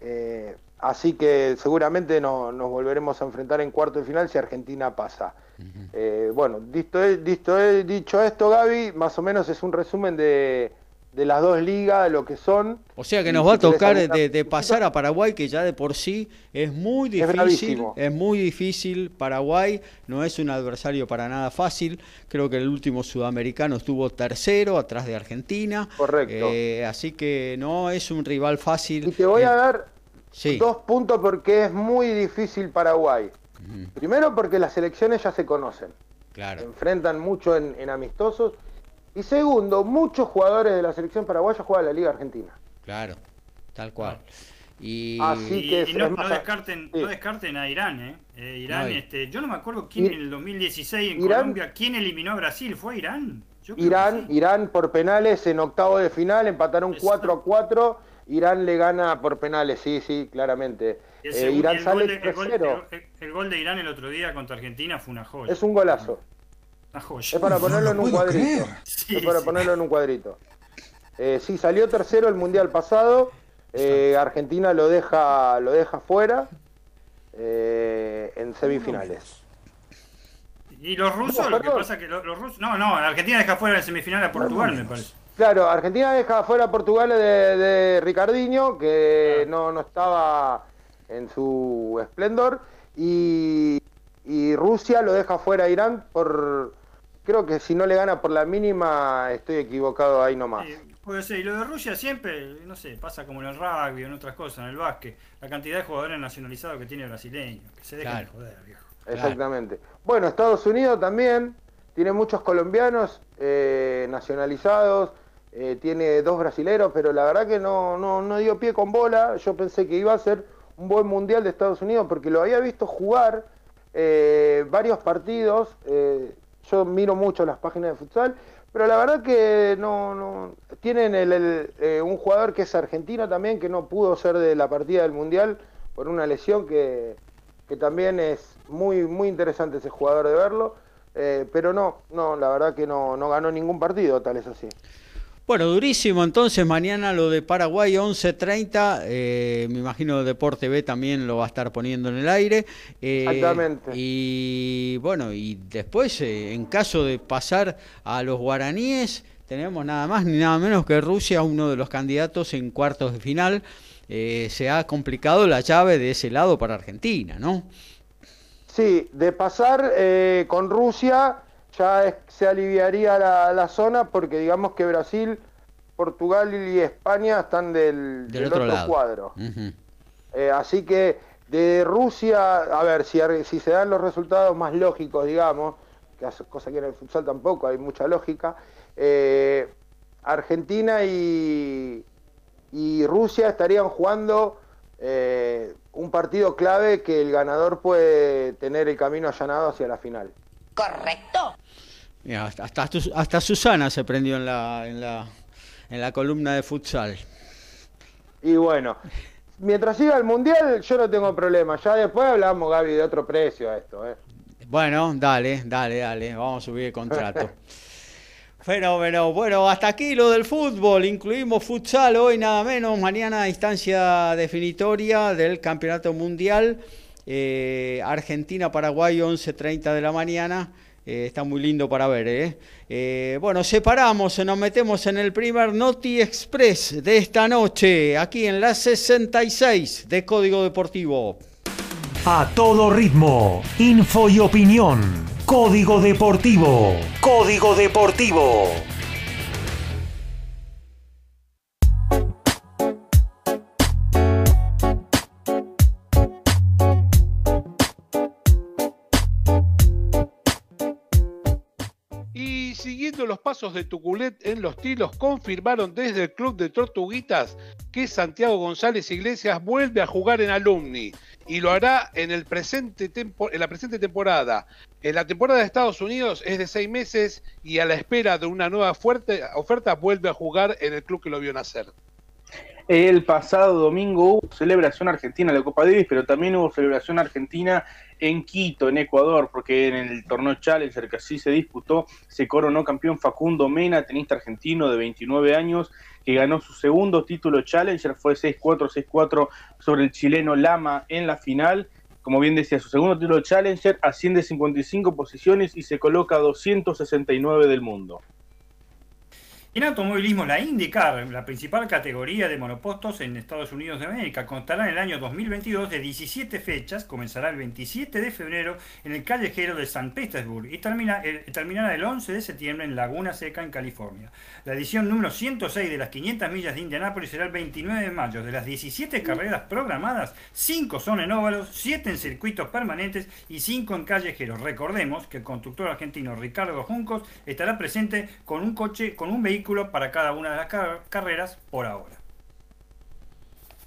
eh, así que seguramente no- nos volveremos a enfrentar en cuarto de final si Argentina pasa. Eh, bueno, dicho, dicho, dicho esto, Gaby, más o menos es un resumen de, de las dos ligas, lo que son. O sea que nos va a tocar de, de pasar a Paraguay, que ya de por sí es muy difícil. Es, muy difícil. Paraguay no es un adversario para nada fácil. Creo que el último sudamericano estuvo tercero, atrás de Argentina. Correcto. Eh, así que no es un rival fácil. Y te voy a Eh, dar Sí. dos puntos porque es muy difícil Paraguay. Primero porque las elecciones ya se conocen. Claro. enfrentan mucho en, en amistosos. Y segundo, muchos jugadores de la selección paraguaya juegan la Liga Argentina. Claro, tal cual. Y Así que y no, descarten, sí. no descarten a Irán, ¿eh? Eh, Irán, No, este, yo no me acuerdo quién en el 2016 en Irán- Colombia, quién eliminó a Brasil, ¿fue Irán? Yo creo Irán, que sí. Irán por penales en octavo de final, empataron Exacto. 4 a 4. Irán le gana por penales, sí, sí, claramente. El Eh, Irán el sale gol de- el gol- 3-0. el- el gol de Irán el otro día contra Argentina fue una joya. Es un golazo. Una joya. Es para ponerlo en un cuadrito. Sí, es para sí. ponerlo en un cuadrito. Eh, sí, salió tercero el mundial pasado. eh, Argentina lo deja, lo deja fuera eh, en semifinales. Y los rusos, No, lo que pasa que los, los rusos. No, no, Argentina deja fuera en semifinal a Portugal, me parece. Claro, Argentina deja fuera a Portugal de, de Ricardinho, que no, no estaba en su esplendor, y, y Rusia lo deja fuera a Irán por, creo que si no le gana por la mínima, estoy equivocado ahí nomás. Eh, puede ser. Y lo de Rusia siempre, no sé, pasa como en el rugby o en otras cosas, en el básquet. La cantidad de jugadores nacionalizados que tiene brasileño. Que se dejan Claro. de joder, viejo. Exactamente. Bueno, Estados Unidos también tiene muchos colombianos eh, nacionalizados, eh, tiene dos brasileros, pero la verdad que no, no, no dio pie con bola. Yo pensé que iba a ser un buen mundial de Estados Unidos porque lo había visto jugar eh, varios partidos. eh, yo miro mucho las páginas de futsal, pero la verdad que no, no tienen el, el, eh, un jugador que es argentino también que no pudo ser de la partida del mundial por una lesión que, que también es muy muy interesante ese jugador de verlo. pero no, no, la verdad que no, no ganó ningún partido, tal es así. Bueno, durísimo entonces mañana lo de Paraguay 11.30, eh, me imagino Deporte B también lo va a estar poniendo en el aire. eh, Exactamente. Y bueno, y después eh, en caso de pasar a los guaraníes, tenemos nada más ni nada menos que Rusia, uno de los candidatos en cuartos de final. Eh, se ha complicado la llave de ese lado para Argentina, ¿no? Sí, de pasar eh, con Rusia ya es- se aliviaría la, la zona porque digamos que Brasil, Portugal y España están del, Del del otro otro, lado. cuadro. Eh, así que de Rusia, a ver, si, si se dan los resultados más lógicos, digamos, que hace- cosa que en el futsal tampoco hay mucha lógica, eh, Argentina y, y Rusia estarían jugando eh, un partido clave que el ganador puede tener el camino allanado hacia la final. Mira, hasta, hasta, Sus- hasta Susana se prendió en la, en la, en la columna de futsal. Y bueno, mientras siga el Mundial yo no tengo problema, ya después hablamos, Gaby, de otro precio a esto. ¿eh? Bueno, dale, dale, dale, vamos a subir el contrato. Fenómeno. Bueno, hasta aquí lo del fútbol. Incluimos futsal hoy, nada menos. Mañana, instancia definitoria del Campeonato Mundial. Eh, Argentina-Paraguay, 11.30 de la mañana. Eh, está muy lindo para ver. ¿eh? Eh, bueno, separamos, nos metemos en el primer Noti Express de esta noche, aquí en la 66 de Código Deportivo. A todo ritmo, info y opinión. Código Deportivo. Código Deportivo. Pasos de Tuculet en los tilos, confirmaron desde el club de Tortuguitas que Santiago González Iglesias vuelve a jugar en Alumni y lo hará en, en la presente temporada. En la temporada de Estados Unidos es de seis meses y a la espera de una nueva fuerte oferta vuelve a jugar en el club que lo vio nacer. El pasado domingo hubo celebración argentina de la Copa Davis, pero también hubo celebración argentina en Quito, en Ecuador, porque en el torneo Challenger que así se disputó, se coronó campeón Facundo Mena, tenista argentino de 29 años, que ganó su segundo título Challenger, fue 6-4, 6-4 sobre el chileno Lama en la final. Como bien decía, su segundo título Challenger asciende 55 posiciones y se coloca 269 del mundo. En automovilismo, la IndyCar, la principal categoría de monopostos en Estados Unidos de América, contará en el año 2022 de 17 fechas, comenzará el 27 de febrero en el callejero de San Petersburg y termina, terminará el 11 de septiembre en Laguna Seca, en California. La edición número 106 de las 500 millas de Indianápolis será el 29 de mayo. De las 17 carreras programadas, 5 son en óvalos, 7 en circuitos permanentes y 5 en callejeros. Recordemos que el conductor argentino Ricardo Juncos estará presente con un coche, con un vehículo para cada una de las carreras por ahora.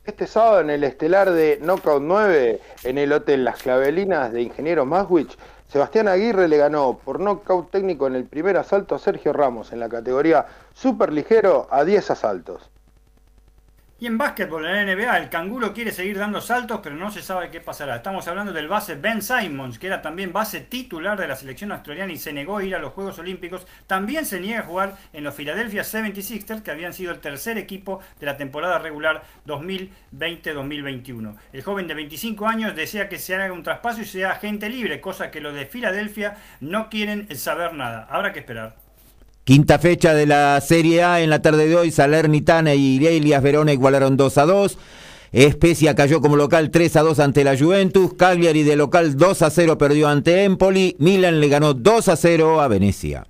Este sábado en el estelar de Knockout 9, en el Hotel Las Clavelinas de Ingeniero Maswich, Sebastián Aguirre le ganó por knockout técnico en el primer asalto a Sergio Ramos en la categoría super ligero a 10 asaltos. Y en básquetbol, en la NBA, el canguro quiere seguir dando saltos, pero no se sabe qué pasará. Estamos hablando del base Ben Simons, que era también base titular de la selección australiana y se negó a ir a los Juegos Olímpicos. También se niega a jugar en los Philadelphia 76ers, que habían sido el tercer equipo de la temporada regular 2020-2021. El joven de 25 años desea que se haga un traspaso y sea agente libre, cosa que los de Filadelfia no quieren saber nada. Habrá que esperar. Quinta fecha de la Serie A en la tarde de hoy, Salernitana y Elias Verona igualaron 2 a 2. Especia cayó como local 3 a 2 ante la Juventus. Cagliari de local 2 a 0 perdió ante Empoli. Milan le ganó 2 a 0 a Venecia.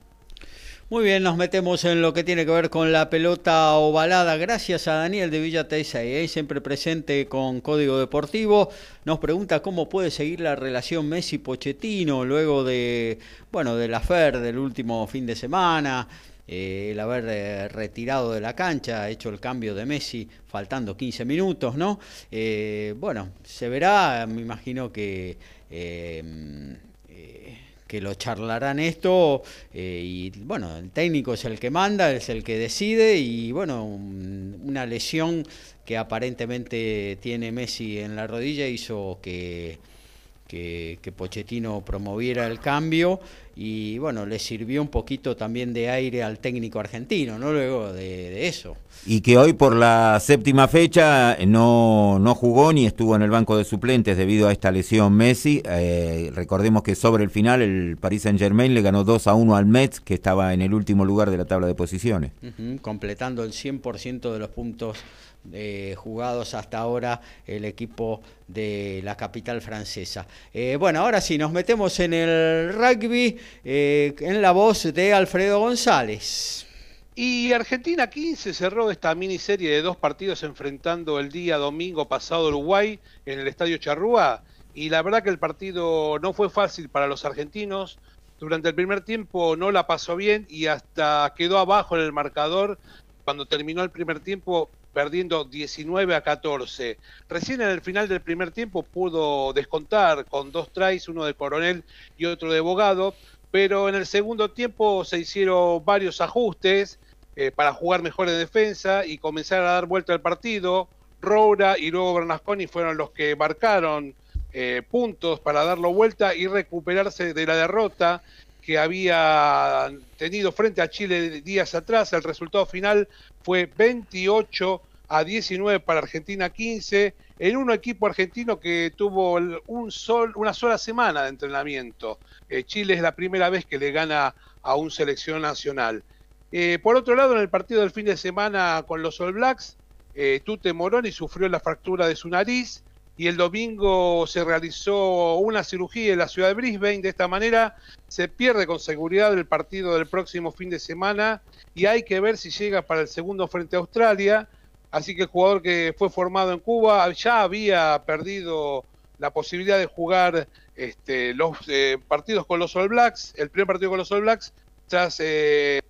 Muy bien, nos metemos en lo que tiene que ver con la pelota ovalada. Gracias a Daniel de Villa Tesey, siempre presente con Código Deportivo. Nos pregunta cómo puede seguir la relación Messi-Pochettino luego de, bueno, de la FER del último fin de semana. Eh, el haber eh, retirado de la cancha, hecho el cambio de Messi faltando 15 minutos, ¿no? Eh, bueno, se verá, me imagino que que lo charlarán esto eh, y bueno, el técnico es el que manda, es el que decide y bueno, una lesión que aparentemente tiene Messi en la rodilla hizo que que, Pochettino promoviera el cambio y bueno, le sirvió un poquito también de aire al técnico argentino, ¿no? Luego de, eso. Y que hoy por la séptima fecha no, no, jugó ni estuvo en el banco de suplentes debido a esta lesión Messi. Eh, recordemos que sobre el final el Paris Saint Germain le ganó 2 a 1 al Metz, que estaba en el último lugar de la tabla de posiciones. completando el 100% de los puntos eh, jugados hasta ahora el equipo de la capital francesa. Eh, bueno, ahora sí, nos metemos en el rugby eh, en la voz de Alfredo González. Y Argentina 15 cerró esta miniserie de dos partidos enfrentando el día domingo pasado Uruguay en el Estadio Charrúa. Y la verdad que el partido no fue fácil para los argentinos. Durante el primer tiempo no la pasó bien y hasta quedó abajo en el marcador. Cuando terminó el primer tiempo perdiendo 19 a 14. Recién en el final del primer tiempo pudo descontar con dos tries, uno de Coronel y otro de Bogado, pero en el segundo tiempo se hicieron varios ajustes eh, para jugar mejor en defensa y comenzar a dar vuelta al partido. Roura y luego Bernasconi fueron los que marcaron eh, puntos para darlo vuelta y recuperarse de la derrota que había tenido frente a Chile días atrás. El resultado final fue 28 a 19 para Argentina 15, en un equipo argentino que tuvo un sol, una sola semana de entrenamiento. Eh, Chile es la primera vez que le gana a un selección nacional. Eh, por otro lado, en el partido del fin de semana con los All Blacks, eh, Tute Moroni sufrió la fractura de su nariz y el domingo se realizó una cirugía en la ciudad de Brisbane. De esta manera se pierde con seguridad el partido del próximo fin de semana y hay que ver si llega para el segundo frente a Australia. Así que el jugador que fue formado en Cuba ya había perdido la posibilidad de jugar este, los eh, partidos con los All Blacks, el primer partido con los All Blacks, tras eh,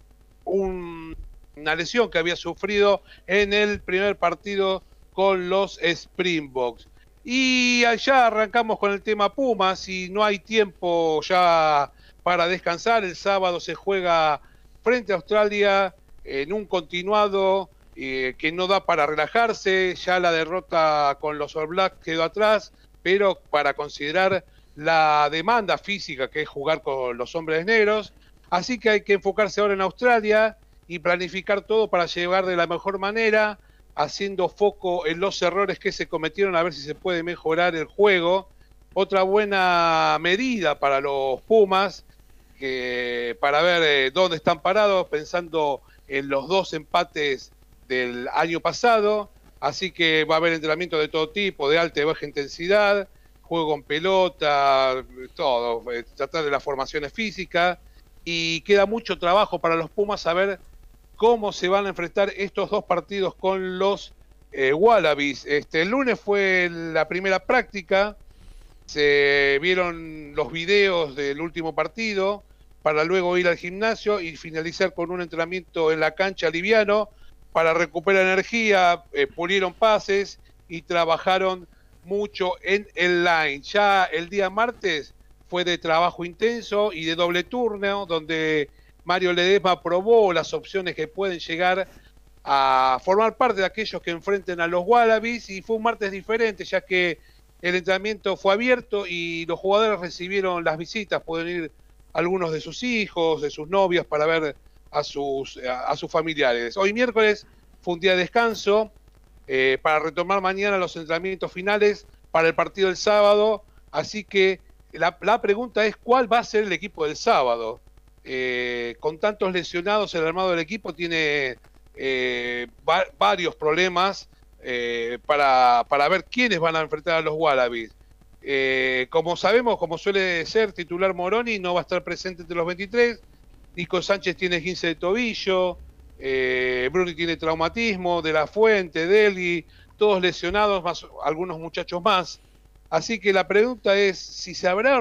una lesión que había sufrido en el primer partido con los Springboks. Y allá arrancamos con el tema Pumas y no hay tiempo ya para descansar. El sábado se juega frente a Australia en un continuado eh, que no da para relajarse. Ya la derrota con los All Blacks quedó atrás, pero para considerar la demanda física que es jugar con los hombres negros. Así que hay que enfocarse ahora en Australia y planificar todo para llegar de la mejor manera, haciendo foco en los errores que se cometieron, a ver si se puede mejorar el juego. Otra buena medida para los Pumas, que, para ver eh, dónde están parados, pensando en los dos empates del año pasado. Así que va a haber entrenamiento de todo tipo, de alta y baja intensidad, juego en pelota, todo, eh, tratar de las formaciones físicas. Y queda mucho trabajo para los Pumas saber cómo se van a enfrentar estos dos partidos con los eh, Wallabies. Este, el lunes fue la primera práctica, se vieron los videos del último partido para luego ir al gimnasio y finalizar con un entrenamiento en la cancha liviano para recuperar energía, eh, pulieron pases y trabajaron mucho en el line. Ya el día martes fue de trabajo intenso y de doble turno, donde Mario Ledesma probó las opciones que pueden llegar a formar parte de aquellos que enfrenten a los Wallabies y fue un martes diferente ya que el entrenamiento fue abierto y los jugadores recibieron las visitas, pueden ir algunos de sus hijos, de sus novias para ver a sus, a, sus familiares. Hoy miércoles fue un día de descanso eh, para retomar mañana los entrenamientos finales para el partido del sábado, así que la, la pregunta es cuál va a ser el equipo del sábado. Eh, con tantos lesionados, el armado del equipo tiene eh, varios problemas eh, para, ver quiénes van a enfrentar a los Wallabies. como sabemos, como suele ser, titular Moroni no va a estar presente entre los 23. Nico Sánchez tiene 15 de tobillo. Bruni tiene traumatismo. De la Fuente, Deli, todos lesionados, más algunos muchachos más. Así que la pregunta es si se hará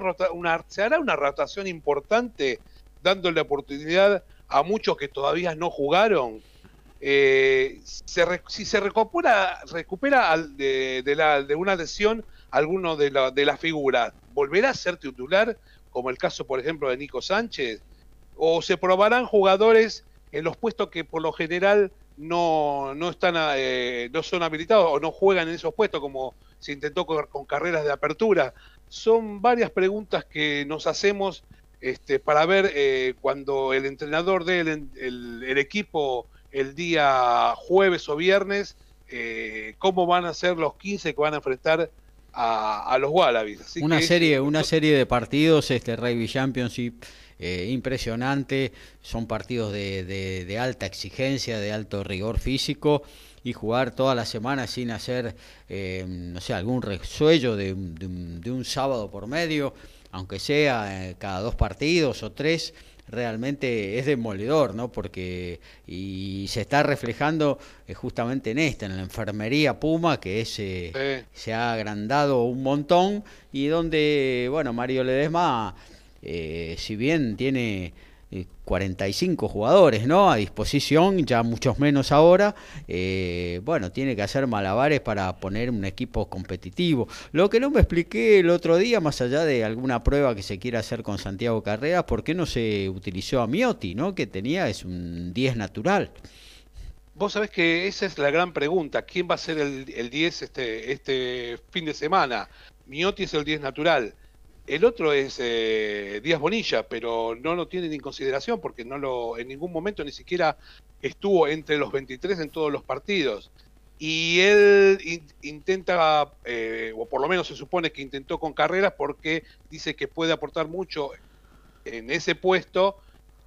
una rotación importante dándole oportunidad a muchos que todavía no jugaron. Eh, si se recupera, recupera de, una lesión alguno de la, de la figura, ¿volverá a ser titular, como el caso, por ejemplo, de Nico Sánchez? ¿O se probarán jugadores en los puestos que por lo general no, no, están, eh, no son habilitados o no juegan en esos puestos, como se intentó con carreras de apertura? Son varias preguntas que nos hacemos este, para ver eh, cuando el entrenador dé el, equipo el día jueves o viernes, eh, cómo van a ser los 15 que van a enfrentar a, los Wallabies. una serie, una serie de partidos, este Rugby Championship. Eh, impresionante, son partidos de, alta exigencia, de alto rigor físico y jugar toda la semana sin hacer, no sé, algún resuello de, de un sábado por medio, aunque sea eh, cada dos partidos o tres, realmente es demoledor, ¿no? Porque y se está reflejando eh, justamente en esta, en la enfermería Puma, que es, eh, se ha agrandado un montón y donde, bueno, Mario Ledesma, si bien tiene 45 jugadores ¿no? a disposición, ya muchos menos ahora. Eh, bueno, tiene que hacer malabares para poner un equipo competitivo. Lo que no me expliqué el otro día, más allá de alguna prueba que se quiera hacer con Santiago Carreras, ¿por qué no se utilizó a Miotti, ¿no? que tenía es un 10 natural? Vos sabés que esa es la gran pregunta. ¿Quién va a ser el, el 10 este, este fin de semana? Miotti es el 10 natural. El otro es eh, Díaz Bonilla, pero no lo tienen en consideración porque no lo, en ningún momento ni siquiera estuvo entre los 23 en todos los partidos. y él intenta, eh, o por lo menos se supone que intentó con carreras porque dice que puede aportar mucho en ese puesto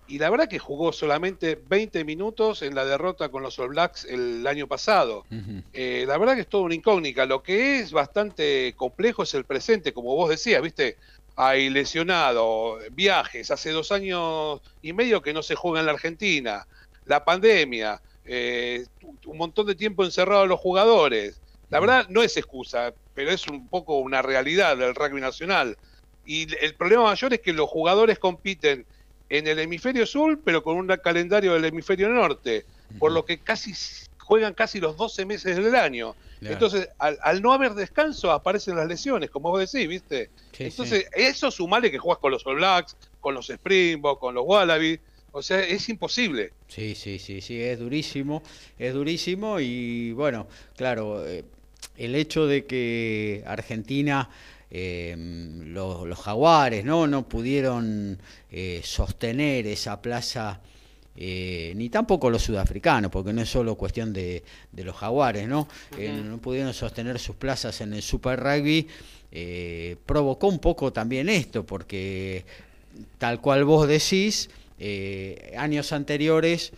y la verdad que jugó solamente 20 minutos en la derrota con los All Blacks el año pasado. Eh, la verdad que es todo una incógnita. Lo que es bastante complejo es el presente, como vos decías, ¿viste? Hay lesionado, viajes, hace dos años y medio que no se juega en la Argentina, la pandemia, eh, un montón de tiempo encerrados los jugadores. La verdad no es excusa, pero es un poco una realidad del rugby nacional. Y el problema mayor es que los jugadores compiten en el hemisferio sur, pero con un calendario del hemisferio norte, por lo que casi juegan casi los 12 meses del año. Entonces, al, no haber descanso, aparecen las lesiones, como vos decís, ¿viste? Entonces, eso sumale que juegas con los All Blacks, con los Springboks, con los Wallabies. O sea, es imposible. Sí, sí, sí, sí, es durísimo, es durísimo y bueno, claro, eh, el hecho de que Argentina Em, los, jaguares ¿no? no pudieron eh, sostener esa plaza, eh, ni tampoco los sudafricanos, porque no es solo cuestión de, los jaguares, ¿no? no pudieron sostener sus plazas en el Super Rugby, eh, provocó un poco también esto, porque tal cual vos decís, años anteriores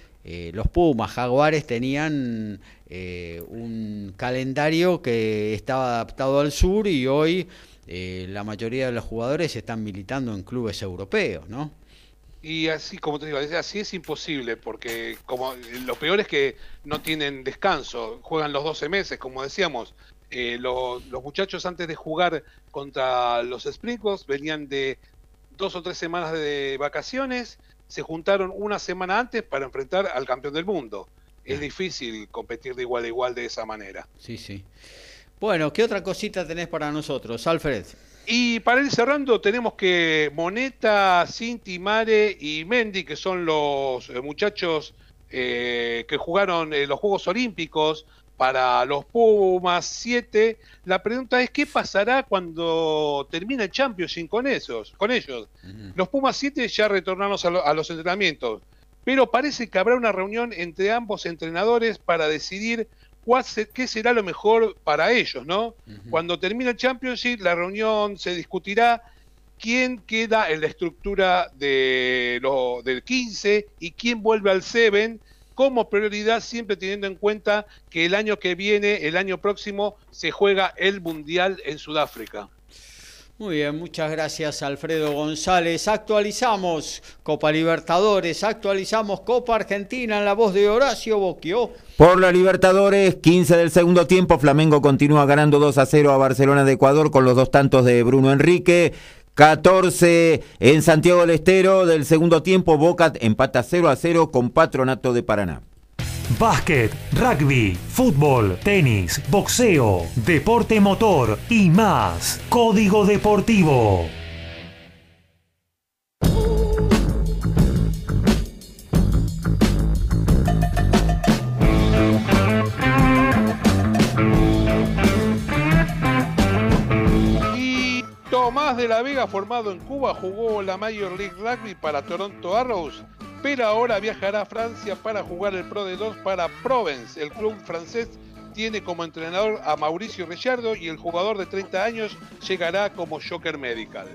los Pumas, Jaguares tenían un calendario que estaba adaptado al sur y hoy eh, la mayoría de los jugadores están militando en clubes europeos, ¿no? Y así, como te digo, así es imposible, porque como lo peor es que no tienen descanso, juegan los 12 meses, como decíamos. Eh, los, muchachos antes de jugar contra los Springboks venían de dos o tres semanas de vacaciones, se juntaron una semana antes para enfrentar al campeón del mundo. Es difícil competir de igual a igual de esa manera. Sí, sí. Bueno, ¿qué otra cosita tenés para nosotros, Alfred? Y para ir cerrando, tenemos que Moneta, Cinti, Mare y Mendy, que son los eh, muchachos eh, que jugaron los Juegos Olímpicos para los Pumas 7. La pregunta es, ¿qué pasará cuando termine el Championship con, esos, con ellos? Los Pumas 7 ya retornaron a los entrenamientos, pero parece que habrá una reunión entre ambos entrenadores para decidir qué será lo mejor para ellos, ¿no? Cuando termine el Championship, la reunión se discutirá quién queda en la estructura de lo, del 15 y quién vuelve al 7 como prioridad, siempre teniendo en cuenta que el año que viene, el año próximo, se juega el Mundial en Sudáfrica. Muy bien, muchas gracias Alfredo González. Actualizamos Copa Libertadores, actualizamos Copa Argentina en la voz de Horacio Boquio. Por la Libertadores, 15 del segundo tiempo, Flamengo continúa ganando 2 a 0 a Barcelona de Ecuador con los dos tantos de Bruno Enrique. 14 en Santiago del Estero del segundo tiempo, Boca empata 0 a 0 con Patronato de Paraná. Básquet, rugby, fútbol, tenis, boxeo, deporte motor y más. Código Deportivo. Y Tomás de la Vega, formado en Cuba, jugó la Major League Rugby para Toronto Arrows pero ahora viajará a Francia para jugar el Pro de 2 para Provence. El club francés tiene como entrenador a Mauricio Rechardo y el jugador de 30 años llegará como Joker Medical.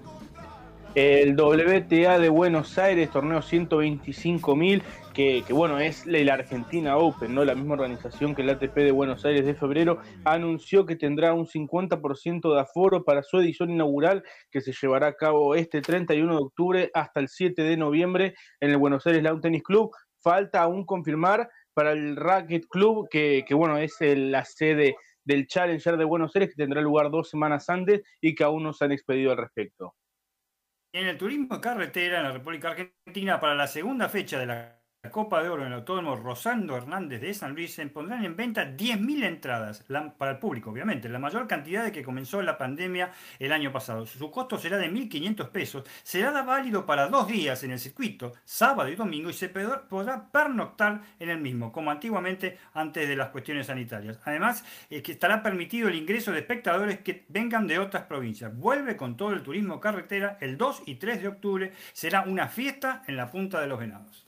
El WTA de Buenos Aires, torneo 125.000, que, que, bueno, es la Argentina Open, ¿no? La misma organización que el ATP de Buenos Aires de febrero, anunció que tendrá un 50% de aforo para su edición inaugural que se llevará a cabo este 31 de octubre hasta el 7 de noviembre en el Buenos Aires Lawn Tennis Club. Falta aún confirmar para el Racket Club, que, que bueno, es la sede del Challenger de Buenos Aires, que tendrá lugar dos semanas antes y que aún no se han expedido al respecto. En el turismo de carretera en la República Argentina, para la segunda fecha de la Copa de Oro en el Autódromo Rosando Hernández de San Luis se pondrán en venta 10.000 entradas para el público, obviamente, la mayor cantidad de que comenzó la pandemia el año pasado. Su costo será de 1.500 pesos, será válido para dos días en el circuito, sábado y domingo, y se podrá pernoctar en el mismo, como antiguamente antes de las cuestiones sanitarias. Además, es que estará permitido el ingreso de espectadores que vengan de otras provincias. Vuelve con todo el turismo carretera el 2 y 3 de octubre, será una fiesta en la Punta de los Venados.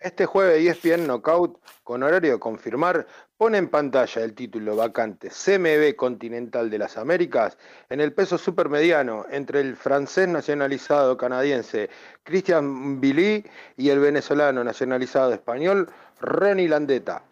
Este jueves ESPN Knockout, con horario de confirmar, pone en pantalla el título vacante CMB Continental de las Américas en el peso supermediano entre el francés nacionalizado canadiense Christian Billy y el venezolano nacionalizado español Ronnie Landeta.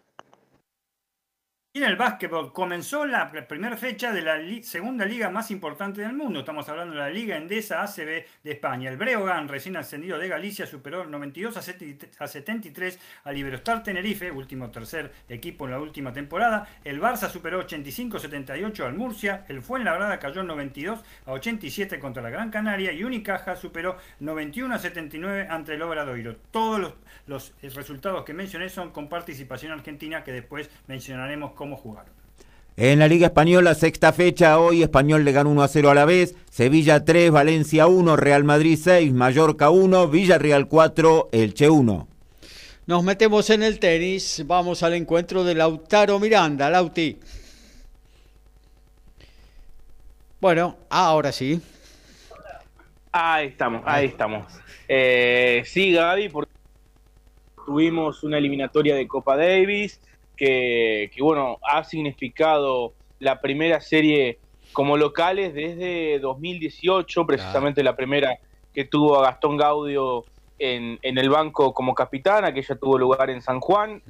Y en el básquetbol comenzó la primera fecha de la segunda liga más importante del mundo. Estamos hablando de la Liga Endesa ACB de España. El Breogán, recién ascendido de Galicia, superó 92 a 73 al Iberostar Tenerife, último tercer equipo en la última temporada. El Barça superó 85-78 al Murcia. El Fuenlabrada cayó 92 a 87 contra la Gran Canaria. Y Unicaja superó 91 a 79 ante el Obradoiro. Todos los, los resultados que mencioné son con participación argentina que después mencionaremos con cómo En la Liga Española, sexta fecha, hoy Español le ganó 1 a 0 a la vez, Sevilla 3, Valencia 1, Real Madrid 6, Mallorca 1, Villarreal 4, Elche 1. Nos metemos en el tenis, vamos al encuentro de Lautaro Miranda, Lauti. Bueno, ahora sí. Ahí estamos, ahí estamos. Eh, sí, Gaby, porque tuvimos una eliminatoria de Copa Davis que, bueno, ha significado la primera serie como locales desde 2018, precisamente la primera que tuvo a Gastón Gaudio en, el banco como capitán, aquella tuvo lugar en San Juan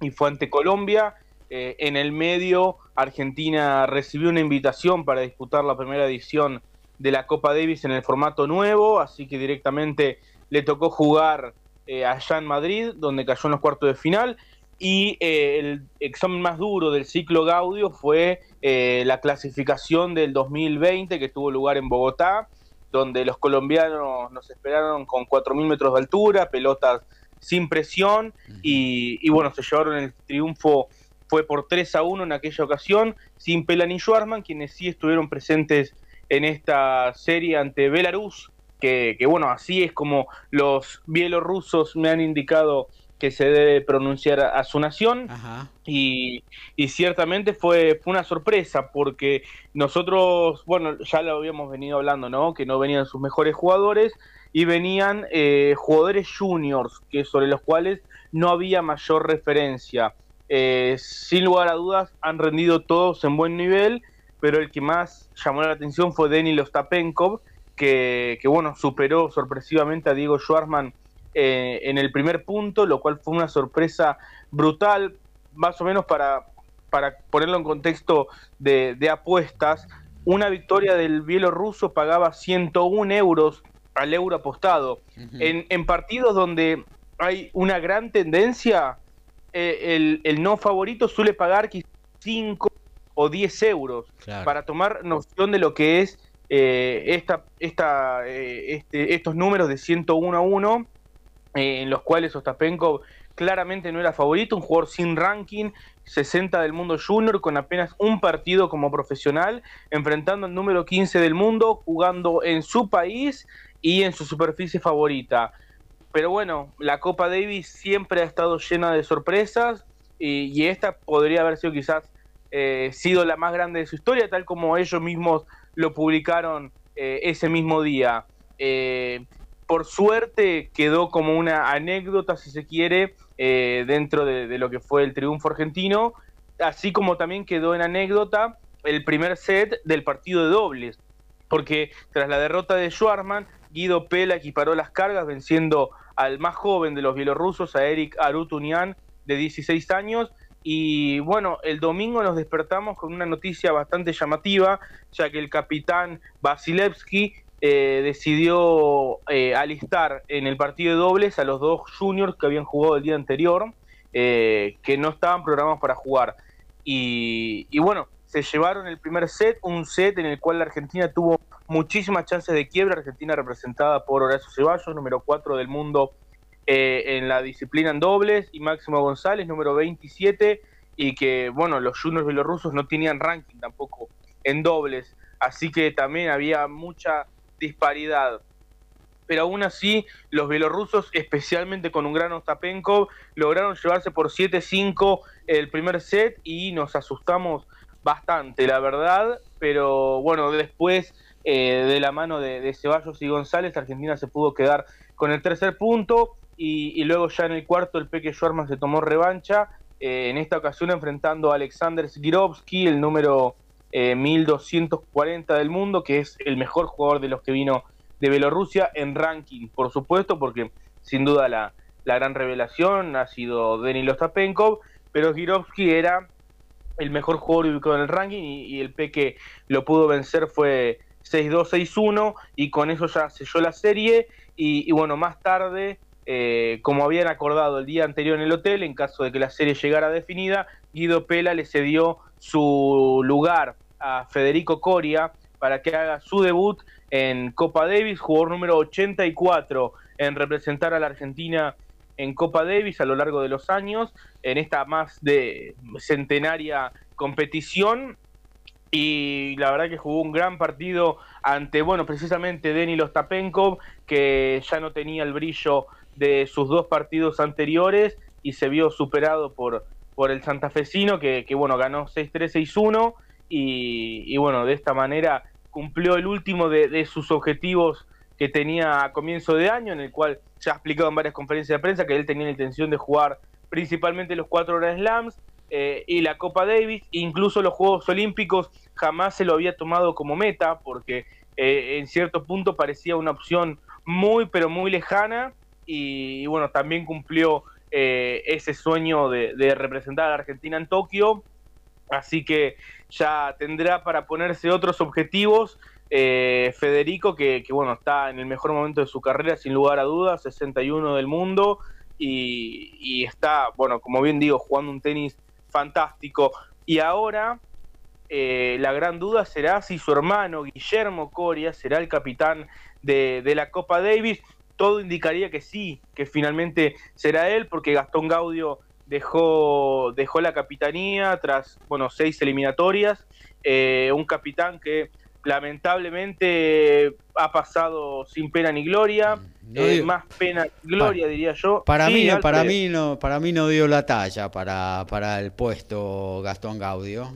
y fue ante Colombia. Eh, en el medio, Argentina recibió una invitación para disputar la primera edición de la Copa Davis en el formato nuevo, así que directamente le tocó jugar eh, allá en Madrid, donde cayó en los cuartos de final. Y eh, el examen más duro del ciclo Gaudio fue eh, la clasificación del 2020 que tuvo lugar en Bogotá, donde los colombianos nos esperaron con 4.000 metros de altura, pelotas sin presión y, bueno, se llevaron el triunfo, fue por 3 a 1 en aquella ocasión, sin Pelan y Schwarman, quienes sí estuvieron presentes en esta serie ante Belarus, que, que bueno, así es como los bielorrusos me han indicado que se debe pronunciar a, su nación Y, ciertamente fue, fue una sorpresa porque nosotros, bueno, ya lo habíamos venido hablando, ¿no? Que no venían sus mejores jugadores y venían eh, jugadores juniors que sobre los cuales no había mayor referencia. Eh, sin lugar a dudas han rendido todos en buen nivel, pero el que más llamó la atención fue Denis Ostapenkov, que, que bueno, superó sorpresivamente a Diego Schwartzman eh, en el primer punto, lo cual fue una sorpresa brutal, más o menos para, para ponerlo en contexto de, apuestas. Una victoria del bielorruso pagaba 101 euros al euro apostado. en, partidos donde hay una gran tendencia, eh, el, no favorito suele pagar 5 o 10 euros para tomar noción de lo que es eh, esta, esta, este, estos números de 101 a 1 eh, en los cuales Ostapenko claramente no era favorito, un jugador sin ranking, 60 del mundo junior, con apenas un partido como profesional, enfrentando al número 15 del mundo, jugando en su país y en su superficie favorita. Pero bueno, la Copa Davis siempre ha estado llena de sorpresas y, esta podría haber sido quizás eh, sido la más grande de su historia, tal como ellos mismos lo publicaron eh, ese mismo día por suerte quedó como una anécdota, si se quiere, eh, dentro de, lo que fue el triunfo argentino, así como también quedó en anécdota el primer set del partido de dobles, porque tras la derrota de Schwarman, Guido Pela equiparó las cargas venciendo al más joven de los bielorrusos, a Eric Arutunian, de 16 años, y bueno, el domingo nos despertamos con una noticia bastante llamativa, ya que el capitán Vasilevsky eh, decidió eh, alistar en el partido de dobles a los dos juniors que habían jugado el día anterior, eh, que no estaban programados para jugar. Y, bueno, se llevaron el primer set, un set en el cual la Argentina tuvo muchísimas chances de quiebra, Argentina representada por Horacio Ceballos, número 4 del mundo en la disciplina en dobles, y Máximo González, número 27, y que, bueno, los juniors bielorrusos no tenían ranking tampoco en dobles, así que también había mucha disparidad. Pero aún así, los bielorrusos, especialmente con un gran Ostapenko, lograron llevarse por 7-5 el primer set y nos asustamos bastante, la verdad. Pero bueno, después eh, de la mano de, Ceballos y González, Argentina se pudo quedar con el tercer punto. y, luego ya en el cuarto el Peque Schwarman se tomó revancha, eh, en esta ocasión enfrentando a Alexander Zgirovsky, el número 1240 del mundo, que es el mejor jugador de los que vino de Bielorrusia en ranking, por supuesto, porque sin duda la, gran revelación ha sido Denis Ostapenkov, pero Girovsky era el mejor jugador ubicado en el ranking y, el P que lo pudo vencer fue 6-2, 6-1 y con eso ya selló la serie y, bueno, más tarde, eh, como habían acordado el día anterior en el hotel, en caso de que la serie llegara definida, Guido Pela le cedió su lugar a Federico Coria para que haga su debut en Copa Davis, jugador número 84 en representar a la Argentina en Copa Davis a lo largo de los años, en esta más de centenaria competición. Y la verdad que jugó un gran partido ante, bueno, precisamente Denis Lostapenkov, que ya no tenía el brillo de sus dos partidos anteriores y se vio superado por, por el santafesino, que, que bueno, ganó 6-3, 6-1. Y, bueno, de esta manera cumplió el último de, sus objetivos que tenía a comienzo de año, en el cual se ha explicado en varias conferencias de prensa que él tenía la intención de jugar principalmente los cuatro Grand Slams eh, y la Copa Davis, incluso los Juegos Olímpicos jamás se lo había tomado como meta, porque eh, en cierto punto parecía una opción muy, pero muy lejana, y, bueno, también cumplió eh, ese sueño de, representar a la Argentina en Tokio, así que ya tendrá para ponerse otros objetivos. Eh, Federico, que, bueno, está en el mejor momento de su carrera, sin lugar a dudas, 61 del mundo, y, está, bueno, como bien digo, jugando un tenis fantástico. Y ahora eh, la gran duda será si su hermano Guillermo Coria será el capitán de, la Copa Davis. Todo indicaría que sí, que finalmente será él, porque Gastón Gaudio dejó, dejó la capitanía tras bueno, seis eliminatorias. Eh, un capitán que lamentablemente ha pasado sin pena ni gloria. Eh, más pena gloria, diría yo. Para, mí, para, mí no, para mí no dio la talla para, para el puesto Gastón Gaudio.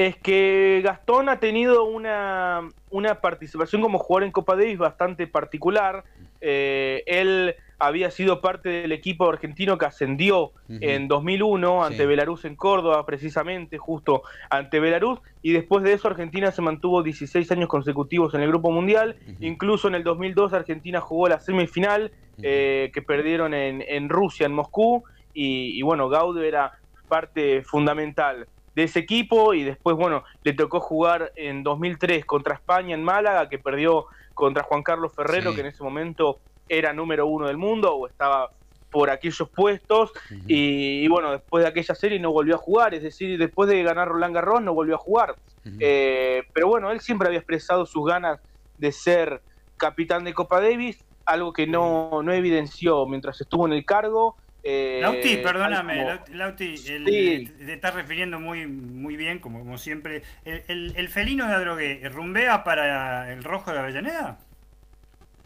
Es que Gastón ha tenido una, una participación como jugador en Copa Davis bastante particular. Eh, él había sido parte del equipo argentino que ascendió en 2001 ante Belarus en Córdoba, precisamente, justo ante Belarus, y después de eso Argentina se mantuvo 16 años consecutivos en el Grupo Mundial, incluso en el 2002 Argentina jugó la semifinal eh, que perdieron en, Rusia, en Moscú, y, y bueno, Gaudio era parte fundamental de ese equipo y después, bueno, le tocó jugar en 2003 contra España en Málaga, que perdió contra Juan Carlos Ferrero, que en ese momento era número uno del mundo o estaba por aquellos puestos y, bueno, después de aquella serie no volvió a jugar, es decir, después de ganar Roland Garros no volvió a jugar. Eh, pero bueno, él siempre había expresado sus ganas de ser capitán de Copa Davis, algo que no, no evidenció mientras estuvo en el cargo. Eh, Lauti, perdóname, Lauti, te estás refiriendo muy, muy bien, como, como siempre. ¿El, el, felino de Adrogué rumbea para el rojo de Avellaneda?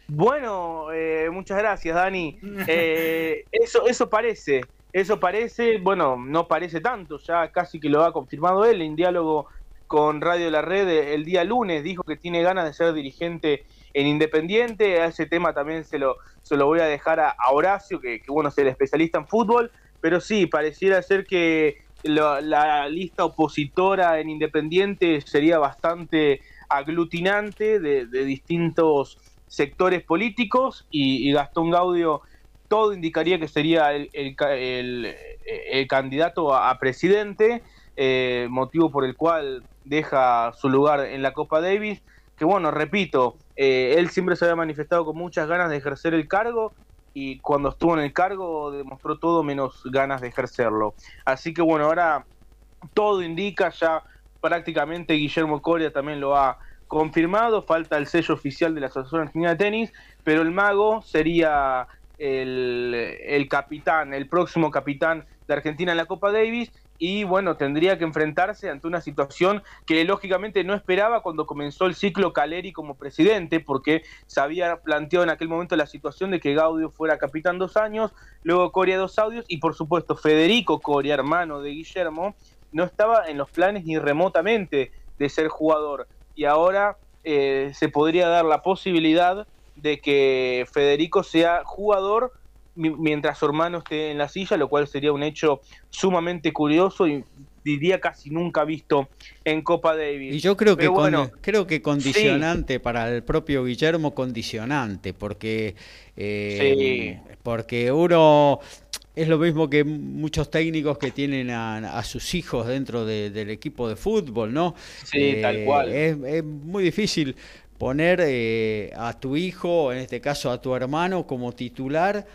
Bueno, eh, muchas gracias, Dani. Eh, eso, eso parece, eso parece, bueno, no parece tanto, ya casi que lo ha confirmado él en diálogo con Radio La Red el día lunes, dijo que tiene ganas de ser dirigente en Independiente, a ese tema también se lo, se lo voy a dejar a, Horacio, que, bueno, es el especialista en fútbol, pero sí, pareciera ser que la lista opositora en Independiente sería bastante aglutinante de, distintos sectores políticos y, Gastón Gaudio todo indicaría que sería el, el, candidato a, presidente, eh, motivo por el cual deja su lugar en la Copa Davis, que bueno, repito, eh, él siempre se había manifestado con muchas ganas de ejercer el cargo y cuando estuvo en el cargo demostró todo menos ganas de ejercerlo. Así que bueno, ahora todo indica ya prácticamente Guillermo Coria también lo ha confirmado, falta el sello oficial de la Asociación Argentina de Tenis, pero el mago sería el, capitán, el próximo capitán de Argentina en la Copa Davis y bueno, tendría que enfrentarse ante una situación que lógicamente no esperaba cuando comenzó el ciclo Caleri como presidente, porque se había planteado en aquel momento la situación de que Gaudio fuera capitán dos años, luego Coria dos audios y por supuesto Federico Coria, hermano de Guillermo, no estaba en los planes ni remotamente de ser jugador. Y ahora eh, se podría dar la posibilidad de que Federico sea jugador mientras su hermano esté en la silla, lo cual sería un hecho sumamente curioso y diría casi nunca visto en Copa Davis. Y yo creo que bueno, creo que condicionante para el propio Guillermo condicionante, porque eh, porque uno es lo mismo que muchos técnicos que tienen a, sus hijos dentro del equipo de fútbol, ¿no? Sí, tal eh, cual. Es, muy difícil poner eh, a tu hijo, en este caso a tu hermano, como titular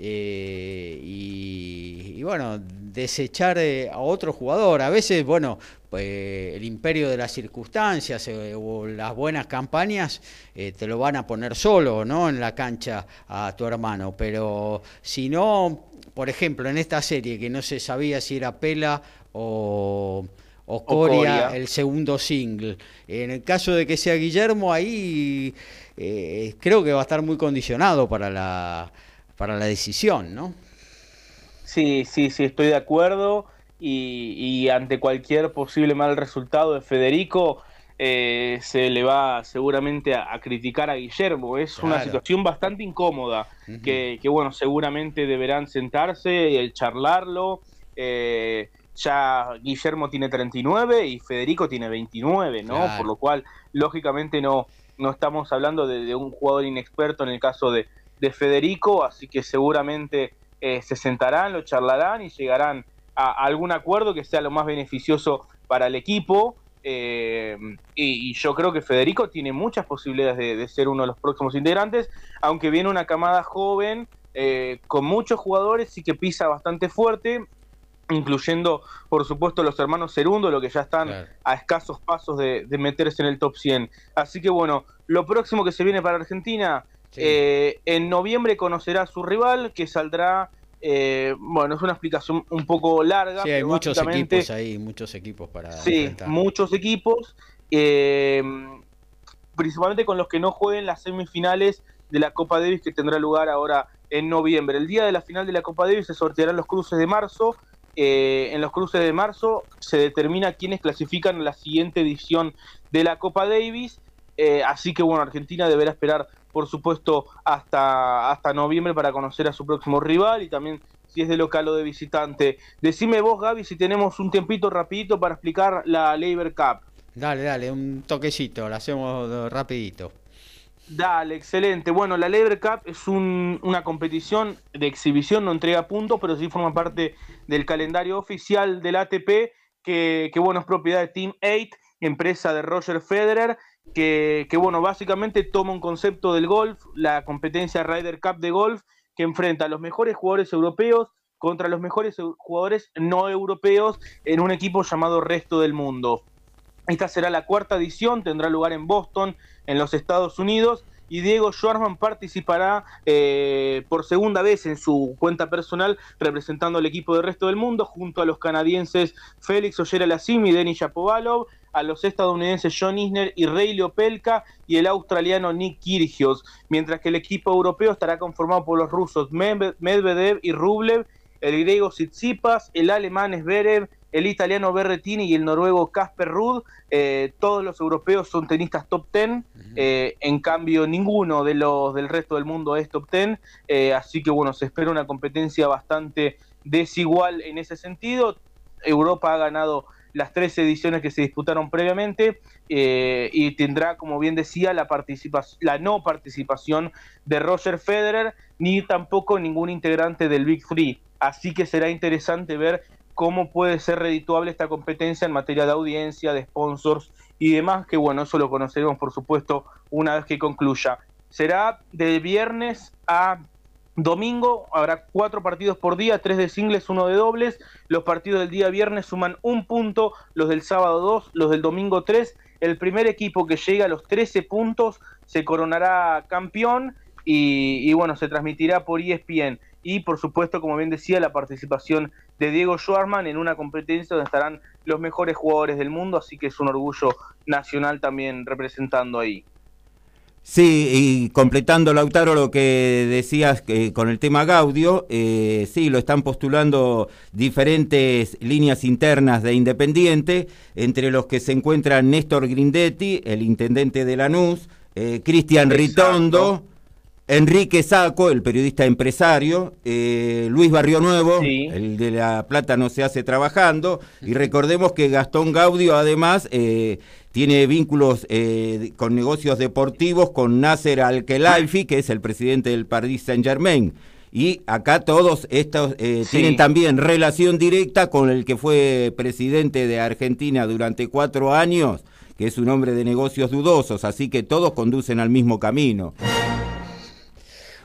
eh, y, bueno, desechar eh, a otro jugador. A veces, bueno, pues, el imperio de las circunstancias eh, o las buenas campañas te lo van a poner solo, ¿no? En la cancha a tu hermano. Pero si no, por ejemplo, en esta serie que no se sabía si era Pela o o Coria, el segundo single. En el caso de que sea Guillermo, ahí creo que va a estar muy condicionado para la, para la decisión, ¿no? Sí, sí, sí, estoy de acuerdo. Y, ante cualquier posible mal resultado de Federico, eh, se le va seguramente a, criticar a Guillermo. Es una situación bastante incómoda, que, bueno, seguramente deberán sentarse y charlarlo. Eh, ya Guillermo tiene 39 y Federico tiene 29, ¿no? Por lo cual, lógicamente, no, no estamos hablando de, un jugador inexperto en el caso de, de Federico, así que seguramente eh, se sentarán, lo charlarán y llegarán a, algún acuerdo que sea lo más beneficioso para el equipo. Eh, y, yo creo que Federico tiene muchas posibilidades de, ser uno de los próximos integrantes, aunque viene una camada joven eh, con muchos jugadores y que pisa bastante fuerte, incluyendo por supuesto los hermanos Cerundo, lo que ya están a escasos pasos de, de meterse en el top 100. Así que bueno, lo próximo que se viene para Argentina eh, en noviembre conocerá a su rival, que saldrá. Eh, bueno, es una explicación un poco larga. Sí, hay muchos equipos ahí, muchos equipos para. Sí, muchos equipos. Eh, principalmente con los que no jueguen las semifinales de la Copa Davis que tendrá lugar ahora en noviembre. El día de la final de la Copa Davis se sortearán los cruces de marzo. en los cruces de marzo se determina quiénes clasifican la siguiente edición de la Copa Davis. así que bueno, Argentina deberá esperar por supuesto, hasta, hasta noviembre para conocer a su próximo rival y también si es de local o de visitante. Decime vos, Gaby, si tenemos un tiempito rapidito para explicar la Labor Cup. Dale, dale, un toquecito, lo hacemos rapidito. Dale, excelente. Bueno, la Labor Cup es una competición de exhibición, no entrega puntos, pero sí forma parte del calendario oficial del ATP, que, que bueno, es propiedad de Team 8, empresa de Roger Federer, que, bueno, básicamente toma un concepto del golf, la competencia Ryder Cup de golf, que enfrenta a los mejores jugadores europeos contra los mejores jugadores no europeos en un equipo llamado Resto del Mundo. Esta será la cuarta edición, tendrá lugar en Boston, en los Estados Unidos, y Diego Schwarman participará eh, por segunda vez en su cuenta personal representando al equipo del resto del mundo junto a los canadienses Félix Ollera Lassim y Denis Shapovalov, a los estadounidenses John Isner y Ray Leopelka y el australiano Nick Kyrgios, mientras que el equipo europeo estará conformado por los rusos Medvedev y Rublev, el griego Tsitsipas, el alemán Zverev, el italiano Berretini y el noruego Casper Ruud. Eh, todos los europeos son tenistas top 10, eh, en cambio ninguno de los del resto del mundo es top 10, eh, así que bueno, se espera una competencia bastante desigual en ese sentido. Europa ha ganado las tres ediciones que se disputaron previamente y tendrá, como bien decía, la, la no participación de Roger Federer ni tampoco ningún integrante del Big Free. Así que será interesante ver cómo puede ser redituable esta competencia en materia de audiencia, de sponsors y demás, que bueno, eso lo conoceremos por supuesto una vez que concluya. Será de viernes a domingo, habrá cuatro partidos por día, tres de singles, uno de dobles. Los partidos del día viernes suman un punto, los del sábado dos, los del domingo tres. El primer equipo que llega a los 13 puntos se coronará campeón y, y bueno, se transmitirá por ESPN y por supuesto, como bien decía, la participación de Diego Schwarman en una competencia donde estarán los mejores jugadores del mundo, así que es un orgullo nacional también representando ahí. Sí, y completando, Lautaro, lo que decías que con el tema Gaudio, eh, sí, lo están postulando diferentes líneas internas de Independiente, entre los que se encuentran Néstor Grindetti, el intendente de Lanús, eh, Cristian Ritondo, Enrique Saco, el periodista empresario, eh, Luis Barrio Nuevo, Sí. el de La Plata no se hace trabajando, y recordemos que Gastón Gaudio además eh, tiene vínculos eh, con negocios deportivos con Nasser Al-Khelaifi, que es el presidente del Paris Saint Germain. Y acá todos estos Sí. tienen también relación directa con el que fue presidente de Argentina durante cuatro años, que es un hombre de negocios dudosos, así que todos conducen al mismo camino.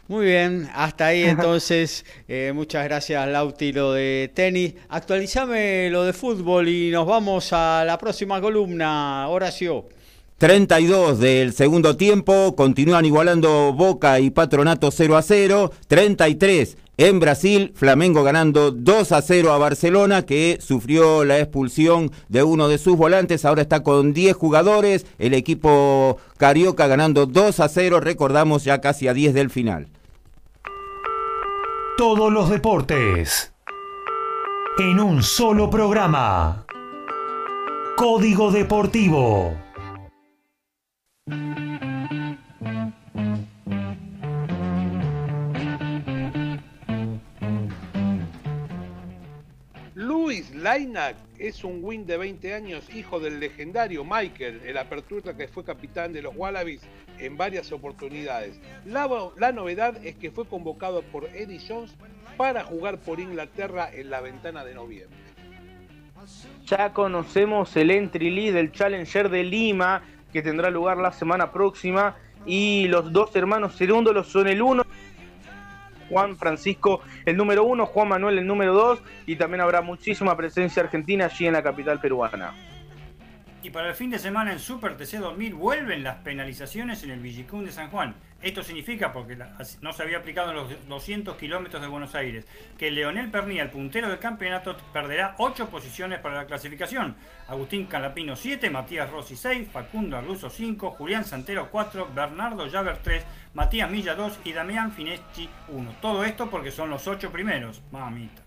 Muy bien, hasta ahí entonces. Eh, muchas gracias, Lauti, lo de tenis. Actualizame lo de fútbol y nos vamos a la próxima columna, Horacio. 32 del segundo tiempo, continúan igualando Boca y Patronato 0 a 0. 33 en Brasil, Flamengo ganando 2 a 0 a Barcelona, que sufrió la expulsión de uno de sus volantes. Ahora está con 10 jugadores. El equipo carioca ganando 2 a 0. Recordamos ya casi a 10 del final. Todos los deportes. En un solo programa. Código Deportivo. Luis Lainac es un win de 20 años, hijo del legendario Michael, el apertura que fue capitán de los Wallabies en varias oportunidades. La, la novedad es que fue convocado por Eddie Jones para jugar por Inglaterra en la ventana de noviembre. Ya conocemos el entry lead del Challenger de Lima, que tendrá lugar la semana próxima. Y los dos hermanos Cerúndolos son el uno. Juan Francisco el número uno, Juan Manuel el número dos. Y también habrá muchísima presencia argentina allí en la capital peruana. Y para el fin de semana en Super TC 2000 vuelven las penalizaciones en el Villicún de San Juan. Esto significa, porque no se había aplicado en los 200 kilómetros de Buenos Aires, que Leonel Pernía, el puntero del campeonato, perderá 8 posiciones para la clasificación. Agustín Calapino 7, Matías Rossi 6, Facundo Arluso 5, Julián Santero 4, Bernardo Llaver 3, Matías Milla 2 y Damián Fineschi 1. Todo esto porque son los 8 primeros. Mamita.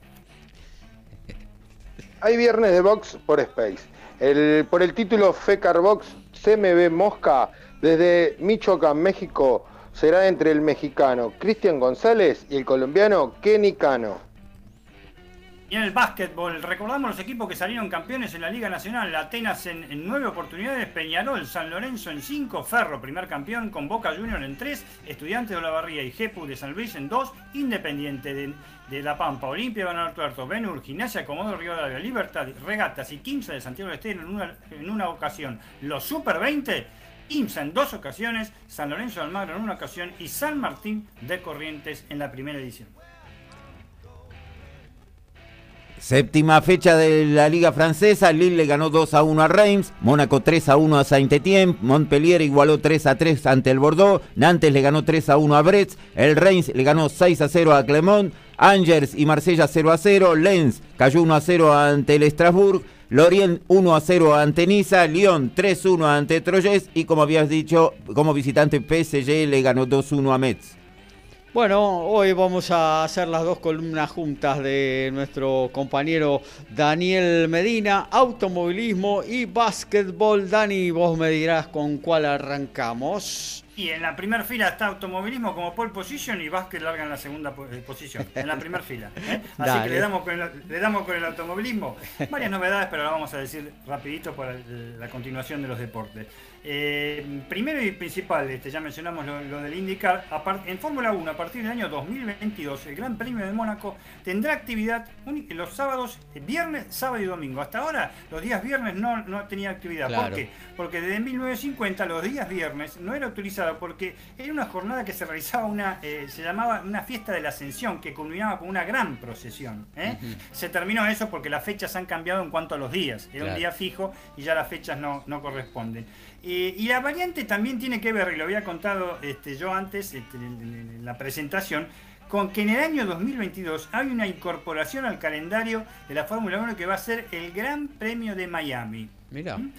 Hay viernes de box por Space. El, por el título FECAR Box CMB Mosca desde Michoacán, México, será entre el mexicano Cristian González y el colombiano Kenny Cano. Y en el básquetbol, recordamos los equipos que salieron campeones en la Liga Nacional. Atenas en, nueve oportunidades, Peñarol, San Lorenzo en cinco, Ferro, primer campeón, con Boca Junior en tres, Estudiantes de la Barría y Jepu de San Luis en dos, Independiente de, de La Pampa, Olimpia, Bernardo Tuerto, Benur, Gimnasia, Comodoro Rivadavia, Libertad, Regatas y 15 de Santiago del Estero en una ocasión. Los Super 20, IMSA en dos ocasiones, San Lorenzo de Almagro en una ocasión y San Martín de Corrientes en la primera edición. Séptima fecha de la Liga Francesa, Lille le ganó 2 a 1 a Reims, Mónaco 3 a 1 a Saint-Étienne, Montpellier igualó 3 a 3 ante el Bordeaux, Nantes le ganó 3 a 1 a Brest, el Reims le ganó 6 a 0 a Clermont, Angers y Marsella 0 a 0, Lens cayó 1 a 0 ante el Strasbourg, Lorient 1 a 0 ante Niza, Lyon 3 a 1 ante Troyes y como habías dicho, como visitante PSG le ganó 2 a 1 a Metz. Bueno, hoy vamos a hacer las dos columnas juntas de nuestro compañero Daniel Medina, automovilismo y básquetbol. Dani, vos me dirás con cuál arrancamos. Y en la primera fila está automovilismo como pole position y básquet larga en la segunda eh, posición. En la primera fila. ¿eh? Así Dale. que le damos, con el, le damos con el automovilismo. Varias novedades, pero las vamos a decir rapidito para la continuación de los deportes. Eh, primero y principal, este, ya mencionamos lo, lo del IndyCar. En Fórmula 1, a partir del año 2022, el Gran Premio de Mónaco tendrá actividad los sábados, eh, viernes, sábado y domingo. Hasta ahora, los días viernes no, no tenía actividad. Claro. ¿Por qué? Porque desde 1950 los días viernes no era utilizado porque era una jornada que se realizaba una, eh, se llamaba una fiesta de la ascensión que culminaba con una gran procesión. ¿eh? Se terminó eso porque las fechas han cambiado en cuanto a los días. Era Claro. un día fijo y ya las fechas no, no corresponden. Eh, y la variante también tiene que ver, y lo había contado este, yo antes este, en, la presentación, con que en el año 2022 hay una incorporación al calendario de la Fórmula 1 que va a ser el Gran Premio de Miami. Mira. ¿Mm?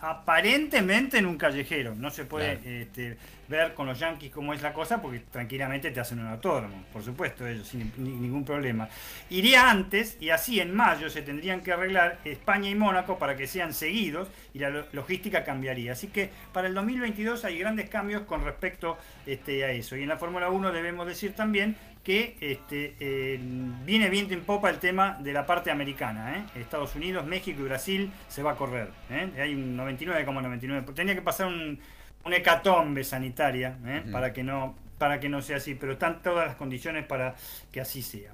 Aparentemente en un callejero. No se puede este, ver con los Yankees cómo es la cosa porque tranquilamente te hacen un autódromo, por supuesto, ellos sin ningún problema. Iría antes y así en mayo se tendrían que arreglar España y Mónaco para que sean seguidos y la logística cambiaría. Así que para el 2022 hay grandes cambios con respecto este, a eso. Y en la Fórmula 1 debemos decir también que este, eh, viene viento en popa el tema de la parte americana. ¿eh? Estados Unidos, México y Brasil se va a correr. ¿eh? Hay un 99,99. Tenía que pasar un, hecatombe sanitaria para, que no, para que no sea así, pero están todas las condiciones para que así sea.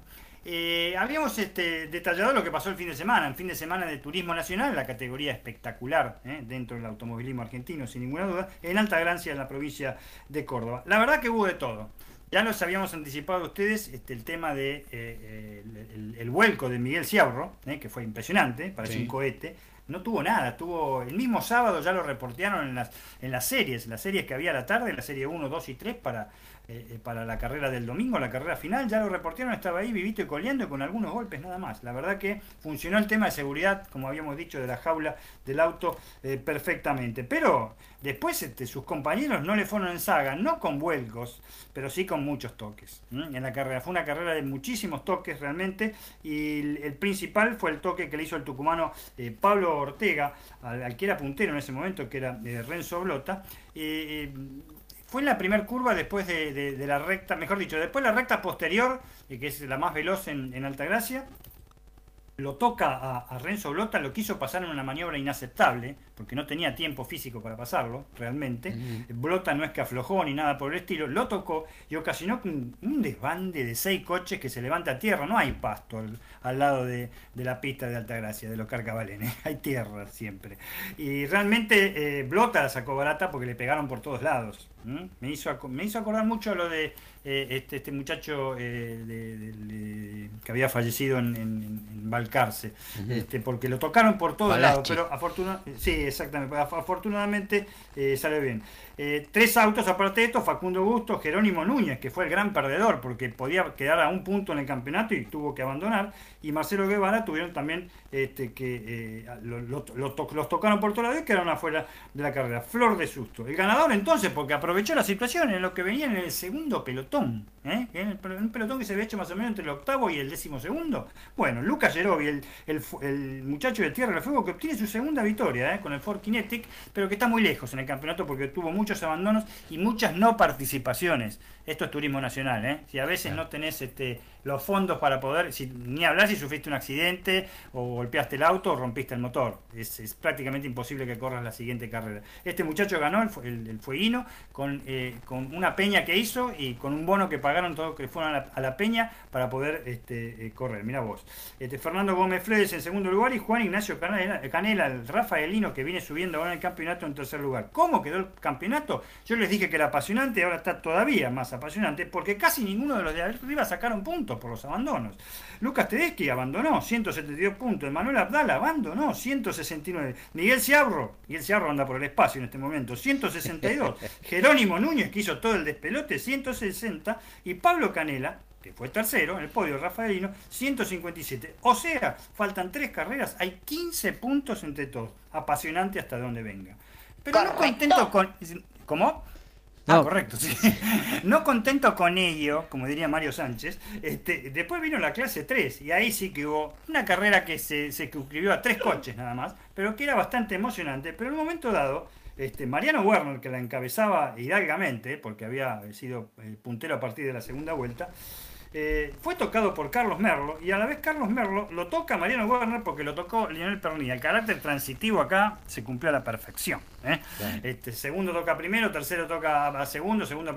habíamos este, detallado lo que pasó el fin de semana, el fin de semana de turismo nacional, la categoría espectacular dentro del automovilismo argentino, sin ninguna duda, en Alta Gracia, en la provincia de Córdoba. La verdad que hubo de todo. Ya nos habíamos anticipado a ustedes este, el tema de eh, eh, el, vuelco de Miguel Ciabro, eh, que fue impresionante, parece un cohete. No tuvo nada, tuvo el mismo sábado ya lo reportearon en las, en las series, las series que había a la tarde, la serie 1, 2 y 3 para eh, eh, para la carrera del domingo, la carrera final, ya lo reportaron, estaba ahí vivito y coleando con algunos golpes nada más. La verdad que funcionó el tema de seguridad, como habíamos dicho, de la jaula del auto eh, perfectamente. Pero después este, sus compañeros no le fueron en saga, no con vuelcos, pero sí con muchos toques en la carrera. Fue una carrera de muchísimos toques realmente y el, principal fue el toque que le hizo el tucumano Pablo Ortega, al, que era puntero en ese momento, que era Renzo Blota fue en la primera curva después de, la recta, mejor dicho, después de la recta posterior, eh, que es la más veloz en, en Altagracia, lo toca a, Renzo Blota, lo quiso pasar en una maniobra inaceptable, porque no tenía tiempo físico para pasarlo, realmente. Blota no es que aflojó ni nada por el estilo, lo tocó y ocasionó un, un desbande de seis coches que se levanta a tierra. No hay pasto al, lado de, la pista de Altagracia, de los Carcavalenes, hay tierra siempre. Y realmente eh, Blota la sacó barata porque le pegaron por todos lados. Me, hizo, me hizo acordar mucho lo de eh, este, este, muchacho eh, que había fallecido en, en, Balcarce, este, porque lo tocaron por todos lados, pero afortunadamente, sí, exactamente, afortunadamente eh, sale bien. tres autos aparte de esto, Facundo Gusto, Jerónimo Núñez, que fue el gran perdedor, porque podía quedar a un punto en el campeonato y tuvo que abandonar, y Marcelo Guevara tuvieron también este, que los tocaron por todos lados y quedaron afuera de la carrera. Flor de susto. El ganador entonces, porque aprovechó la situación en lo que venía en el segundo pelotón ¿eh? un pelotón que se había hecho más o menos entre el octavo y el décimo segundo. Bueno, Lucas Gerovi, el, el, muchacho de Tierra del Fuego, que obtiene su segunda victoria ¿eh? con el Ford Kinetic, pero que está muy lejos en el campeonato porque tuvo muchos abandonos y muchas no participaciones. Esto es turismo nacional, ¿eh? Si a veces no tenés este, los fondos para poder, si, ni hablar si sufriste un accidente o golpeaste el auto o rompiste el motor. Es, prácticamente imposible que corras la siguiente carrera. Este muchacho ganó el, el, fueguino con, eh, con una peña que hizo y con un bono que pagaron todos que fueron a la, peña para poder este, eh, correr. Mira vos. Este, Fernando Gómez Fledes en segundo lugar y Juan Ignacio Canela, Canela, el Rafaelino que viene subiendo ahora en el campeonato en tercer lugar. ¿Cómo quedó el campeonato? Yo les dije que era apasionante y ahora está todavía más apasionante porque casi ninguno de los de arriba sacaron puntos por los abandonos. Lucas Tedeschi abandonó 172 puntos, Manuel Abdala abandonó 169, Miguel Ciabro, Miguel Ciabro anda por el espacio en este momento, 162, Jerónimo Núñez que hizo todo el despelote, 160 y Pablo Canela que fue tercero en el podio Rafaelino, 157. O sea, faltan tres carreras, hay 15 puntos entre todos. Apasionante hasta donde venga. Pero no contento con. ¿Cómo? Ah, correcto, sí. No contento con ello, como diría Mario Sánchez, este, después vino la clase 3 y ahí sí que hubo una carrera que se, se suscribió a tres coches nada más, pero que era bastante emocionante. Pero en un momento dado, este, Mariano Werner, que la encabezaba hidalgamente, porque había sido el puntero a partir de la segunda vuelta, eh, fue tocado por Carlos Merlo y a la vez Carlos Merlo lo toca Mariano Werner porque lo tocó Lionel Pernilla. El carácter transitivo acá se cumplió a la perfección. ¿Eh? Este, segundo toca primero, tercero toca a segundo, segundo.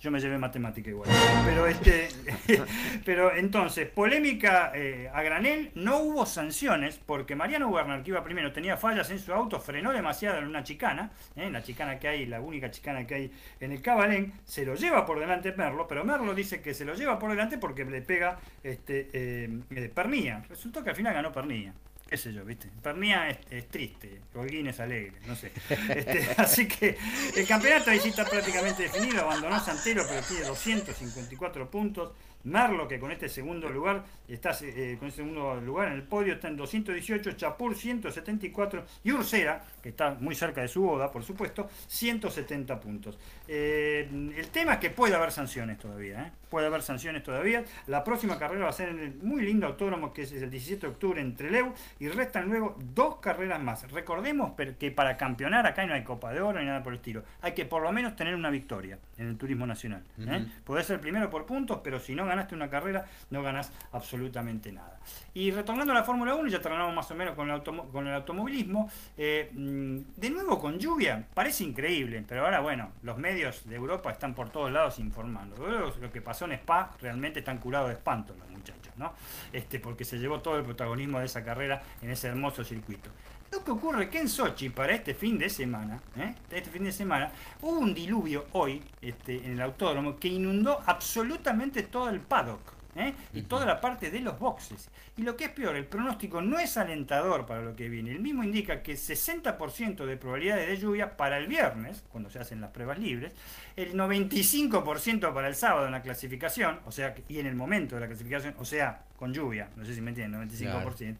yo me llevé matemática igual. Pero, este, pero entonces, polémica eh, a granel, no hubo sanciones porque Mariano Werner, que iba primero, tenía fallas en su auto, frenó demasiado en una chicana, la chicana que hay, la única chicana que hay en el Cabalén, se lo lleva por delante Merlo, pero Merlo dice que se lo lleva por delante porque le pega este, eh, eh, Pernilla. Resultó que al final ganó Pernilla. Qué sé yo, ¿viste? Pernilla es, triste, Holguín es alegre, no sé. Este, así que el campeonato ahí sí está prácticamente definido. Abandonó Santero, pero tiene 254 puntos. Merlo, que con este segundo lugar, está eh, con este segundo lugar en el podio, está en 218, Chapur 174 y Ursera, que está muy cerca de su boda, por supuesto, 170 puntos. Eh, el tema es que puede haber sanciones todavía, ¿eh? puede haber sanciones todavía. La próxima carrera va a ser en el muy lindo autódromo que es el 17 de octubre en Trelew y restan luego dos carreras más. Recordemos que para campeonar acá no hay Copa de Oro ni nada por el estilo. Hay que por lo menos tener una victoria en el turismo nacional. ¿eh? Podés ser primero por puntos, pero si no ganaste una carrera, no ganás absolutamente nada. Y retornando a la Fórmula 1, ya terminamos más o menos con el, con el automovilismo. Eh, mm, de nuevo con lluvia, parece increíble, pero ahora bueno, los medios de Europa están por todos lados informando. Lo que pasó en Spa, realmente están curados de espanto los muchachos, ¿no? Este, porque se llevó todo el protagonismo de esa carrera en ese hermoso circuito. Lo que ocurre es que en Sochi, para este fin de semana, ¿eh? este fin de semana, hubo un diluvio hoy este, en el autódromo que inundó absolutamente todo el paddock. ¿Eh? y toda la parte de los boxes. Y lo que es peor, el pronóstico no es alentador para lo que viene. El mismo indica que 60% de probabilidades de lluvia para el viernes, cuando se hacen las pruebas libres, el 95% para el sábado en la clasificación, o sea, y en el momento de la clasificación, o sea, con lluvia, no sé si me entienden, 95%,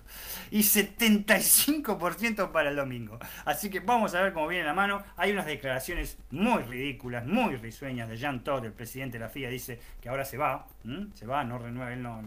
y 75% para el domingo. Así que vamos a ver cómo viene la mano. Hay unas declaraciones muy ridículas, muy risueñas de Jean Todt, el presidente de la FIA, dice que ahora se va, se va, no renueva, él no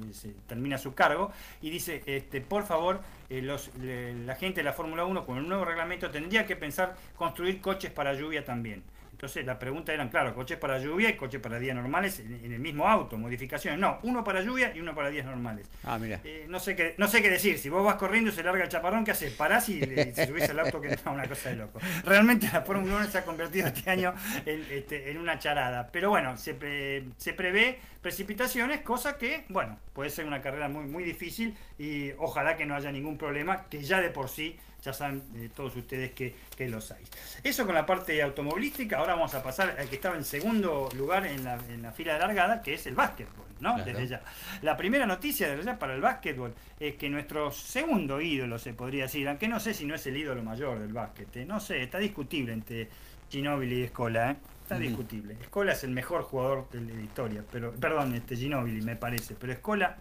termina su cargo, y dice, este, por favor, eh, los, la gente de la Fórmula 1 con el nuevo reglamento tendría que pensar construir coches para lluvia también. Entonces la pregunta eran, claro, coches para lluvia y coches para días normales en, el mismo auto, modificaciones. No, uno para lluvia y uno para días normales. Ah, mira. Eh, no, sé qué, no sé qué decir. Si vos vas corriendo y se larga el chaparrón, ¿qué haces? Parás y, subís el auto que es una cosa de loco. Realmente la Fórmula 1 se ha convertido este año en, este, una charada. Pero bueno, se, se prevé precipitaciones, cosa que, bueno, puede ser una carrera muy, muy difícil y ojalá que no haya ningún problema, que ya de por sí ya saben eh, todos ustedes que, que, los hay. Eso con la parte automovilística, ahora vamos a pasar al que estaba en segundo lugar en la, en la fila de largada, que es el básquetbol, ¿no? Desde ya. La primera noticia desde ya para el básquetbol es que nuestro segundo ídolo, se podría decir, aunque no sé si no es el ídolo mayor del básquet, ¿eh? no sé, está discutible entre Ginóbili y Escola, ¿eh? Está discutible. Escola es el mejor jugador de la historia, pero perdón, este Ginóbili me parece, pero Escola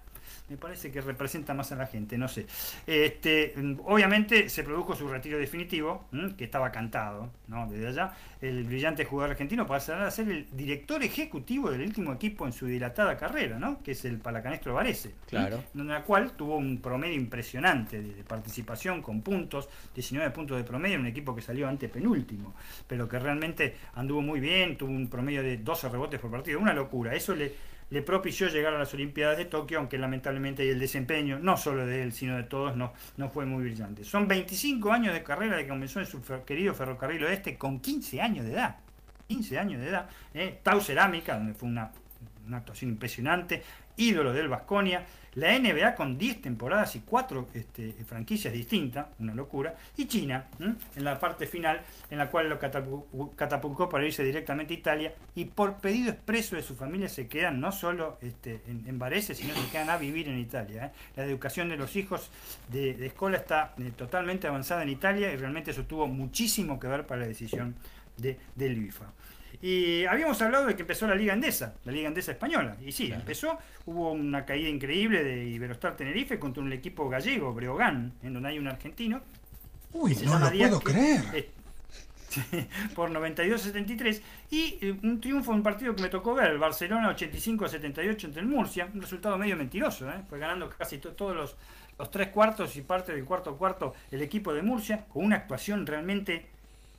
me parece que representa más a la gente, no sé. Este, obviamente se produjo su retiro definitivo, que estaba cantado, ¿no? Desde allá, el brillante jugador argentino pasará a ser el director ejecutivo del último equipo en su dilatada carrera, ¿no? Que es el Palacanestro Varese. Claro. En la cual tuvo un promedio impresionante de, participación con puntos, 19 puntos de promedio, un equipo que salió ante penúltimo, pero que realmente anduvo muy bien, tuvo un promedio de 12 rebotes por partido, una locura. Eso le le propició llegar a las Olimpiadas de Tokio, aunque lamentablemente el desempeño, no solo de él, sino de todos, no, no fue muy brillante. Son 25 años de carrera que comenzó en su querido ferrocarril oeste con 15 años de edad. 15 años de edad. ¿eh? Tau Cerámica, donde fue una, una actuación impresionante ídolo del Vasconia, la NBA con 10 temporadas y 4 este, franquicias distintas, una locura, y China en la parte final, en la cual lo catapultó para irse directamente a Italia y por pedido expreso de su familia se quedan no solo este, en, en Varese, sino que quedan a vivir en Italia. ¿eh? La educación de los hijos de, de escuela está eh, totalmente avanzada en Italia y realmente eso tuvo muchísimo que ver para la decisión de, IFA. Y habíamos hablado de que empezó la Liga Endesa, la Liga Endesa Española. Y sí, empezó, hubo una caída increíble de Iberostar Tenerife contra un equipo gallego, Breogán, en donde hay un argentino. Uy, no lo puedo creer. por 92-73 y eh, un triunfo en un partido que me tocó ver, el Barcelona 85-78 entre el Murcia, un resultado medio mentiroso, ¿eh? fue ganando casi todos los, los tres cuartos y parte del cuarto cuarto el equipo de Murcia, con una actuación realmente eh,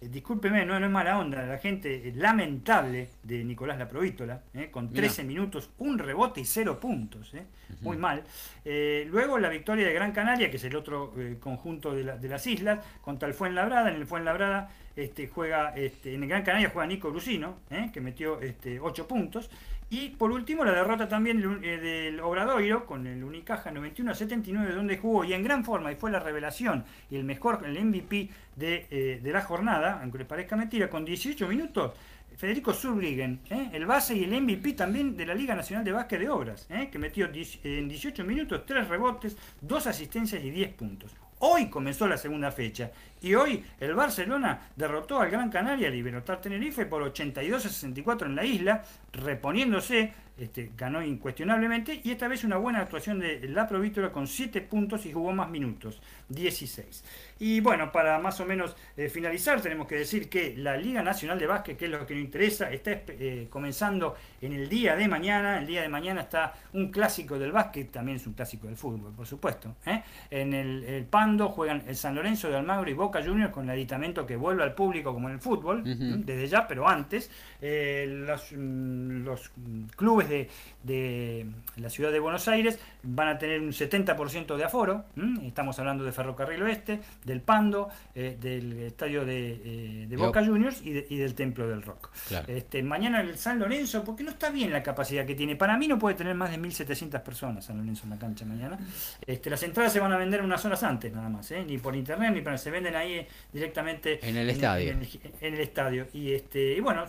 discúlpeme, no, es mala onda, la gente eh, lamentable de Nicolás Laprovítola, eh, con 13 minutos, un rebote y cero puntos, muy mal. luego la victoria de Gran Canaria, que es el otro conjunto de, de, las islas, contra el Fuenlabrada, en el Fuenlabrada este, juega, este, en el Gran Canaria juega Nico Brusino, que metió este, 8 puntos, y por último, la derrota también eh, del Obradoiro con el Unicaja 91 a 79, donde jugó y en gran forma, y fue la revelación y el mejor, el MVP eh, de, la jornada, aunque les parezca mentira, con 18 minutos. Federico Zurbriggen, ¿eh? el base y el MVP también de la Liga Nacional de Básquet de Obras, que metió en 18 minutos 3 rebotes, 2 asistencias y 10 puntos. Hoy comenzó la segunda fecha y hoy el Barcelona derrotó al Gran Canaria Libertad Tenerife por 82 a 64 en la isla, reponiéndose este, ganó incuestionablemente y esta vez una buena actuación de la Provítola con 7 puntos y jugó más minutos, 16. Y bueno, para más o menos eh, finalizar, tenemos que decir que la Liga Nacional de Básquet, que es lo que nos interesa, está eh, comenzando en el día de mañana. El día de mañana está un clásico del básquet, también es un clásico del fútbol, por supuesto. ¿eh? En el, Pando juegan el San Lorenzo de Almagro y Boca Juniors con el aditamento que vuelve al público como en el fútbol, desde ya, pero antes. Los, mm, los, clubes de, de, la ciudad de Buenos Aires van a tener un 70% de aforo. Estamos hablando de Ferrocarril Oeste, del Pando, eh, del estadio de, eh, Boca Juniors y, del Templo del Rock. Este, mañana el San Lorenzo, porque no está bien la capacidad que tiene. Para mí no puede tener más de 1.700 personas San Lorenzo en la cancha mañana. Este, las entradas se van a vender unas horas antes nada más, ¿eh? ni por internet ni para se venden ahí directamente en el estadio. En, el estadio. Y, este, y bueno,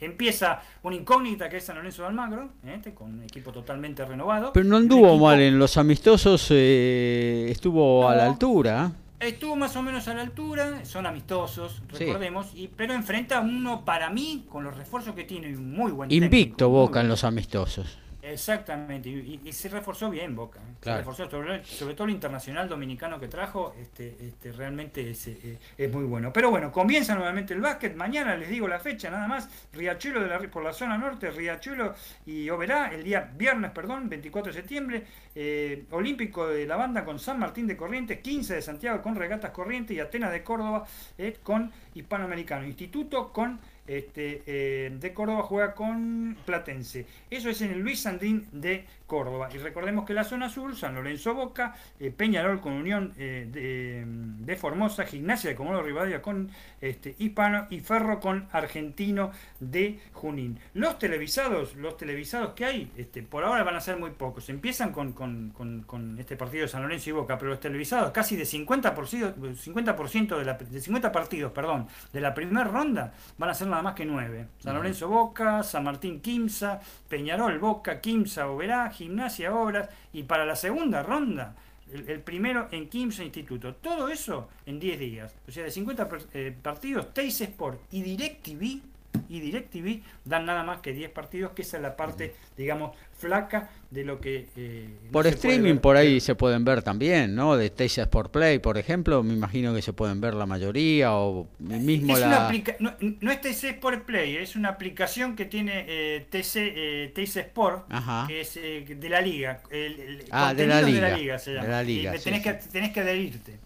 empieza una incógnita que es San Lorenzo de Almagro, este, con un equipo totalmente renovado. Pero no anduvo mal en los amistosos, estuvo a la altura. Estuvo más o menos a la altura, son amistosos, recordemos, y, pero enfrenta uno para mí, con los refuerzos que tiene, un muy buen Invicto Boca en los amistosos. Exactamente, y, se reforzó bien Boca. ¿eh? Se reforzó sobre, todo el internacional dominicano que trajo, este, este realmente eh, es, muy bueno. Pero bueno, comienza nuevamente el básquet. Mañana les digo la fecha, nada más. Riachuelo de la, por la zona norte, Riachuelo y Oberá, el día viernes, perdón, 24 de septiembre. Eh, Olímpico de la banda con San Martín de Corrientes, 15 de Santiago con Regatas Corrientes y Atenas de Córdoba con Hispanoamericano. Instituto con este, eh, de Córdoba juega con Platense. Eso es en el Luis Sandín de Córdoba. Y recordemos que la zona sur, San Lorenzo Boca, eh, Peñarol con Unión eh, de, Formosa, Gimnasia de Comodoro Rivadavia con este, Hispano y Ferro con Argentino de Junín. Los televisados, los televisados que hay, este, por ahora van a ser muy pocos. Empiezan con, con, este partido de San Lorenzo y Boca, pero los televisados, casi de 50%, 50 de, la, de 50 partidos perdón, de la primera ronda, van a ser nada más que 9. San Lorenzo Boca, San Martín Quimsa, Peñarol Boca, Quimsa Oberá, Gimnasia Obras y para la segunda ronda el, primero en Quimsa Instituto. Todo eso en 10 días. O sea, de 50 eh, partidos, Teis Sport y DirecTV y DirecTV dan nada más que 10 partidos, que esa es la parte, digamos, flaca de lo que... Eh, por streaming por ahí se pueden ver también, ¿no? De TC Sport Play, por ejemplo, me imagino que se pueden ver la mayoría o mismo la... no, no, es TC Sport Play, es una aplicación que tiene eh, TC, eh, Sport, que es eh, de la liga. El, ah, de la liga. De la liga, se llama. De la liga, y tenés, que, tenés que adherirte.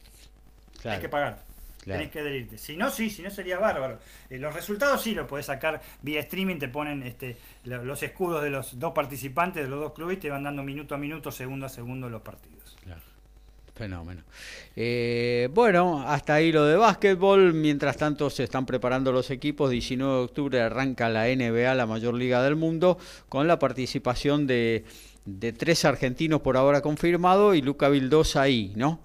Claro. que pagar. Tenés que adherirte. Si no, sí, si no sería bárbaro. Eh, los resultados sí los podés sacar vía streaming, te ponen este, los escudos de los dos participantes de los dos clubes y te van dando minuto a minuto, segundo a segundo los partidos. Claro. Fenómeno. Eh, bueno, hasta ahí lo de básquetbol. Mientras tanto se están preparando los equipos. 19 de octubre arranca la NBA, la mayor liga del mundo, con la participación de, de tres argentinos por ahora confirmado y Luca Vildosa ahí, ¿no?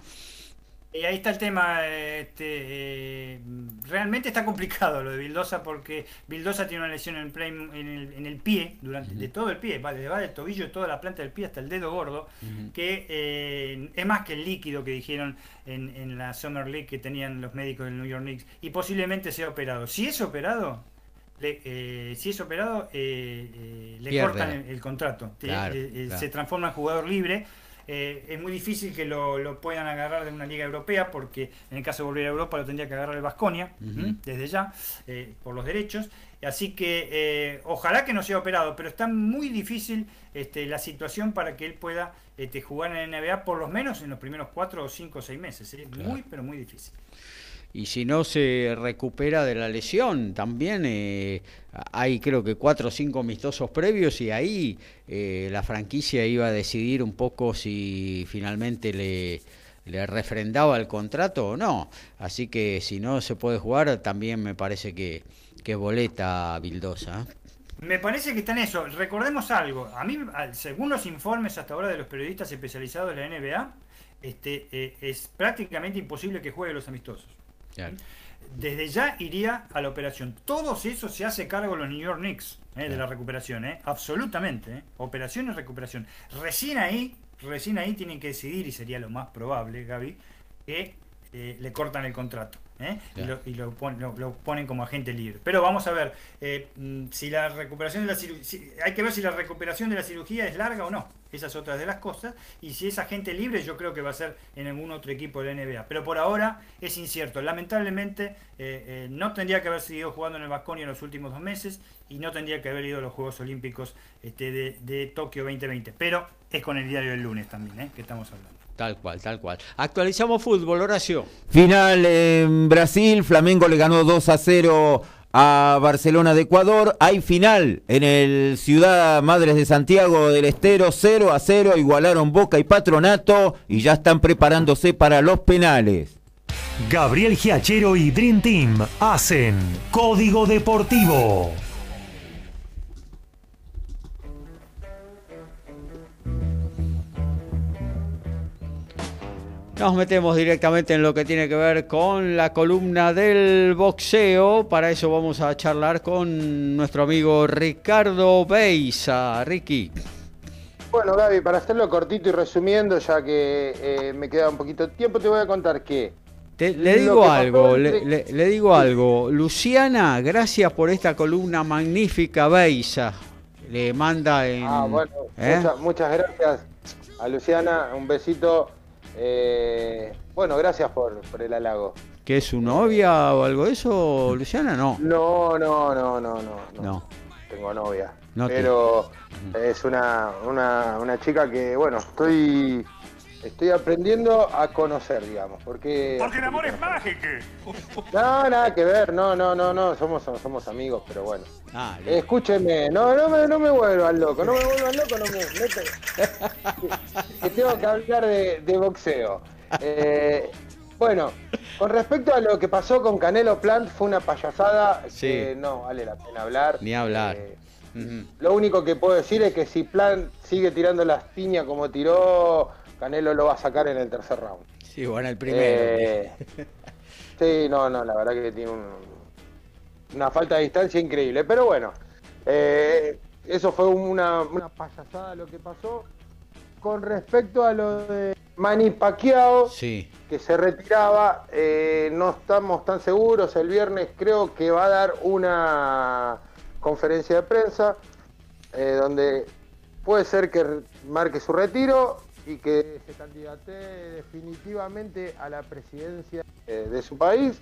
Y ahí está el tema, este, eh, realmente está complicado lo de Vildosa porque Vildosa tiene una lesión en el, en el, pie, durante, de todo el pie, va, va del tobillo, toda la planta del pie hasta el dedo gordo, que eh, es más que el líquido que dijeron en, la Summer League que tenían los médicos del New York Knicks y posiblemente sea operado. Si es operado, eh, si es operado, le cortan el, contrato, se transforma en jugador libre eh, es muy difícil que lo, puedan agarrar de una liga europea porque en el caso de volver a Europa lo tendría que agarrar el Vasconia desde ya eh, por los derechos. Así que eh, ojalá que no sea operado, pero está muy difícil este, la situación para que él pueda este, jugar en la NBA por lo menos en los primeros cuatro o cinco o seis meses. Es muy, pero muy difícil y si no se recupera de la lesión, también eh, hay creo que cuatro o cinco amistosos previos y ahí eh, la franquicia iba a decidir un poco si finalmente le, refrendaba el contrato o no. Así que si no se puede jugar, también me parece que, que boleta Bildosa. ¿eh? Me parece que está en eso. Recordemos algo. A mí, según los informes hasta ahora de los periodistas especializados de la NBA, este, es prácticamente imposible que juegue los amistosos. Desde ya iría a la operación. Todo eso se hace cargo los New York Knicks eh, de la recuperación, eh. absolutamente. Eh. Operación y recuperación. Recién ahí recién ahí tienen que decidir, y sería lo más probable, Gaby, que eh, le cortan el contrato. ¿Eh? y, lo, ponen como agente libre. Pero vamos a ver eh, mm, si la recuperación de la hay que ver si la recuperación de la cirugía es larga o no. Esa es otra de las cosas. Y si es agente libre, yo creo que va a ser en algún otro equipo de la NBA. Pero por ahora es incierto. Lamentablemente eh, no tendría que haber seguido jugando en el Vasconia en los últimos dos meses y no tendría que haber ido a los Juegos Olímpicos este, de, de Tokio 2020. Pero es con el diario del lunes también que estamos hablando. Tal cual, tal cual. Actualizamos fútbol, Horacio. Final en Brasil, Flamengo le ganó 2 a 0 a Barcelona de Ecuador. Hay final en el Ciudad Madres de Santiago del Estero, 0 a 0. Igualaron Boca y Patronato y ya están preparándose para los penales. Gabriel Giachero y Dream Team hacen Código Deportivo. Nos metemos directamente en lo que tiene que ver con la columna del boxeo. Para eso vamos a charlar con nuestro amigo Ricardo Beisa. Ricky. Bueno, Gaby, para hacerlo cortito y resumiendo, ya que eh, me queda un poquito de tiempo, te voy a contar que. le digo algo, le, digo algo. Luciana, gracias por esta columna magnífica, Beisa. Le manda en. Ah, bueno, ¿eh? muchas gracias a Luciana. Un besito eh, bueno, gracias por, el halago. ¿Que es su novia o algo de eso, Luciana? No. No, no, no, no, no. No. Tengo novia. pero es una, una, una chica que, bueno, estoy estoy aprendiendo a conocer, digamos, porque... Porque el amor es mágico. No, nada que ver, no, no, no, no, somos, somos amigos, pero bueno. Ah, Escúcheme, no, no me, no me vuelvan loco, no me vuelvan loco, no me... que tengo que hablar de, boxeo. Eh, bueno, con respecto a lo que pasó con Canelo Plant, fue una payasada que no vale la pena hablar. Ni hablar. Eh, lo único que puedo decir es que si Plant sigue tirando las piñas como tiró Canelo lo va a sacar en el tercer round. Sí, bueno, el primero. Eh, sí, no, no, la verdad que tiene una falta de distancia increíble. Pero bueno, eh, eso fue una, una payasada lo que pasó. Con respecto a lo de Manny Pacquiao, sí. que se retiraba, eh, no estamos tan seguros. El viernes creo que va a dar una conferencia de prensa donde puede ser que marque su retiro y que se candidate definitivamente a la presidencia eh, de su país,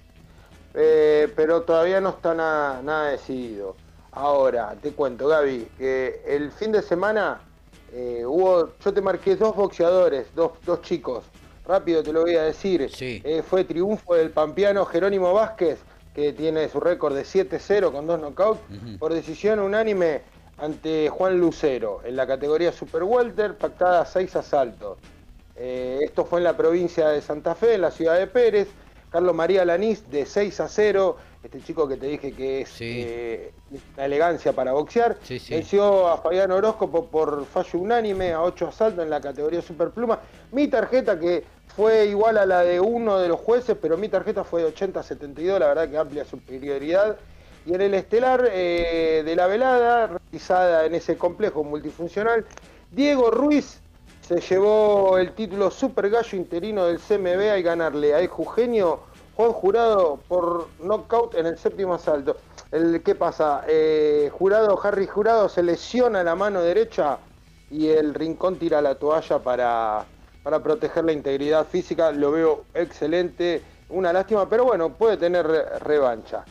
eh, pero todavía no está nada, decidido. Ahora, te cuento, Gaby, que el fin de semana eh, hubo, yo te marqué dos boxeadores, dos, chicos, rápido te lo voy a decir. fue triunfo del pampeano Jerónimo Vázquez, que tiene su récord de 7-0 con dos knockouts, por decisión unánime ante Juan Lucero en la categoría Super Welter, pactada seis asaltos. Eh, esto fue en la provincia de Santa Fe, en la ciudad de Pérez. Carlos María Lanís de 6 a 0, este chico que te dije que es eh, la elegancia para boxear, venció a Fabián Horóscopo por fallo unánime a 8 asaltos en la categoría Superpluma. Mi tarjeta que fue igual a la de uno de los jueces, pero mi tarjeta fue de 80 a 72, la verdad que amplia superioridad. Y en el estelar eh, de la velada, realizada en ese complejo multifuncional, Diego Ruiz se llevó el título Super Gallo interino del CMB al ganarle a Eugenio Juan Jurado por knockout en el séptimo asalto. El, ¿Qué pasa? Eh, jurado, Harry Jurado se lesiona la mano derecha y el rincón tira la toalla para, para proteger la integridad física. Lo veo excelente una lástima, pero bueno, puede tener revancha.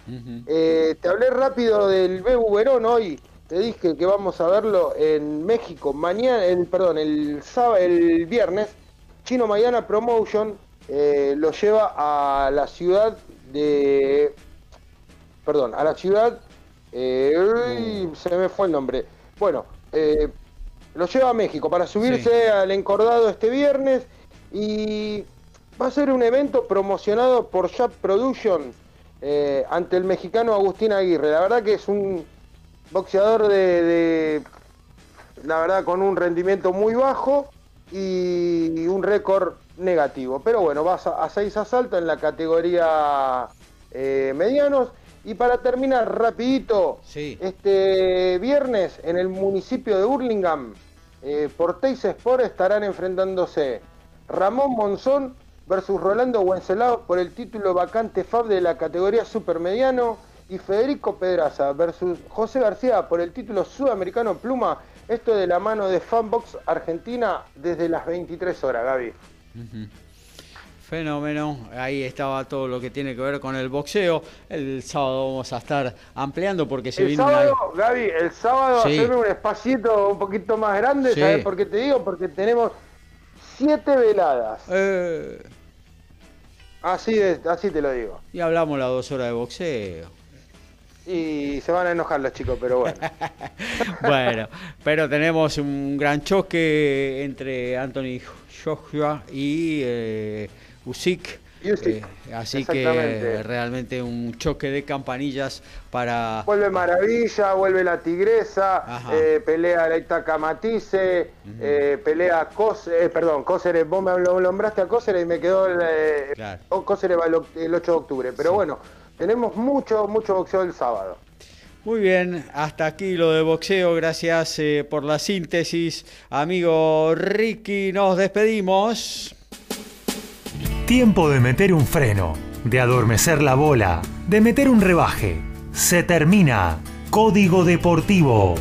Eh, te hablé rápido del Bebu Verón hoy, te dije que vamos a verlo en México mañana, el, perdón, el, sábado, el viernes. Chino Mayana Promotion eh, lo lleva a la ciudad de, perdón, a la ciudad, eh, se me fue el nombre. Bueno, lo lleva a México para subirse al encordado este viernes y Va a ser un evento promocionado por Shop Production eh, ante el mexicano Agustín Aguirre. La verdad que es un boxeador de, la verdad, con un rendimiento muy bajo y un récord negativo. Pero bueno, vas a, seis asaltos en la categoría eh, medianos. Y para terminar rapidito, este viernes en el municipio de Burlingame eh, por Teis Sport estarán enfrentándose Ramón Monzón versus Rolando Wenceslao por el título vacante FAB de la categoría supermediano y Federico Pedraza versus José García por el título sudamericano pluma. Esto de la mano de Fanbox Argentina desde las 23 horas, Gaby. Fenómeno, ahí estaba todo lo que tiene que ver con el boxeo. El sábado vamos a estar ampliando porque se el sábado, Gaby, el sábado Sí. hacerme un espacito un poquito más grande, Sí. ¿sabes por qué te digo? Porque tenemos siete veladas. Eh, Así, de, así te lo digo. y hablamos las dos horas de boxeo. Y se van a enojar los chicos, pero bueno. Bueno, pero tenemos un gran choque entre Anthony Joshua y eh, Usyk. Eh, así que realmente un choque de campanillas para... Vuelve Maravilla, vuelve la Tigresa, eh, pelea la Itaca Matisse, eh, pelea Cóceres, perdón, Cóceres, vos me lo nombraste a Cóceres y me quedó el, eh, Claro. va el, oc- el 8 de octubre. Pero bueno, tenemos mucho, mucho boxeo el sábado. Muy bien, hasta aquí lo de boxeo, gracias eh, por la síntesis. Amigo Ricky, nos despedimos. Tiempo de meter un freno, de adormecer la bola, de meter un rebaje. Se termina. Código Deportivo.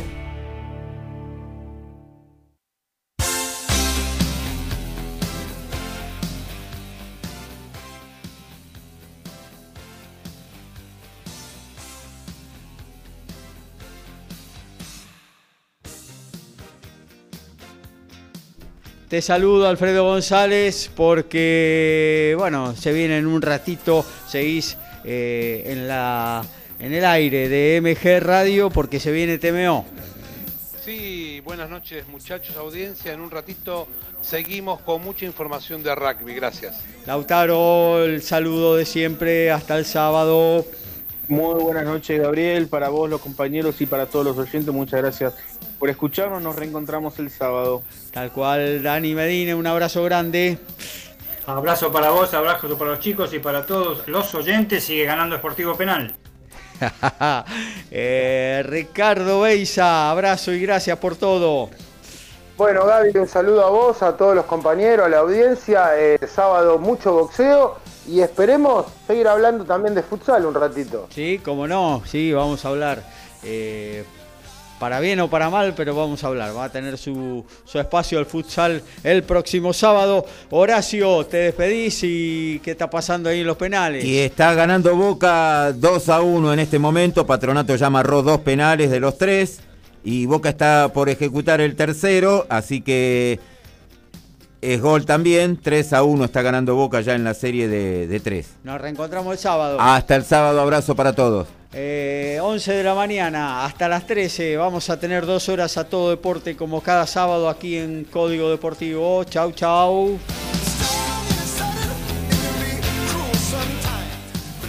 Te saludo Alfredo González porque, bueno, se viene en un ratito, seguís eh, en, la, en el aire de MG Radio porque se viene TMO. Sí, buenas noches muchachos, audiencia. En un ratito seguimos con mucha información de rugby. Gracias. Lautaro, el saludo de siempre, hasta el sábado. Muy buenas noches, Gabriel, para vos, los compañeros y para todos los oyentes. Muchas gracias por escucharnos. Nos reencontramos el sábado. Tal cual, Dani Medina, un abrazo grande. Abrazo para vos, abrazo para los chicos y para todos los oyentes. Sigue ganando Sportivo Penal. Eh, Ricardo Beisa, abrazo y gracias por todo. Bueno, Gaby, un saludo a vos, a todos los compañeros, a la audiencia. Eh, sábado mucho boxeo y esperemos seguir hablando también de futsal un ratito. Sí, como no, sí, vamos a hablar. eh, para bien o para mal, pero vamos a hablar. Va a tener su, su espacio el futsal el próximo sábado. Horacio, te despedís y qué está pasando ahí en los penales. Y está ganando Boca 2 a 1 en este momento. Patronato ya amarró dos penales de los tres. Y Boca está por ejecutar el tercero. Así que es gol también. 3 a 1 está ganando Boca ya en la serie de, de tres. Nos reencontramos el sábado. Hasta el sábado. Abrazo para todos. Eh, 11 de la mañana hasta las 13 vamos a tener dos horas a todo deporte como cada sábado aquí en Código Deportivo. Chau, chau.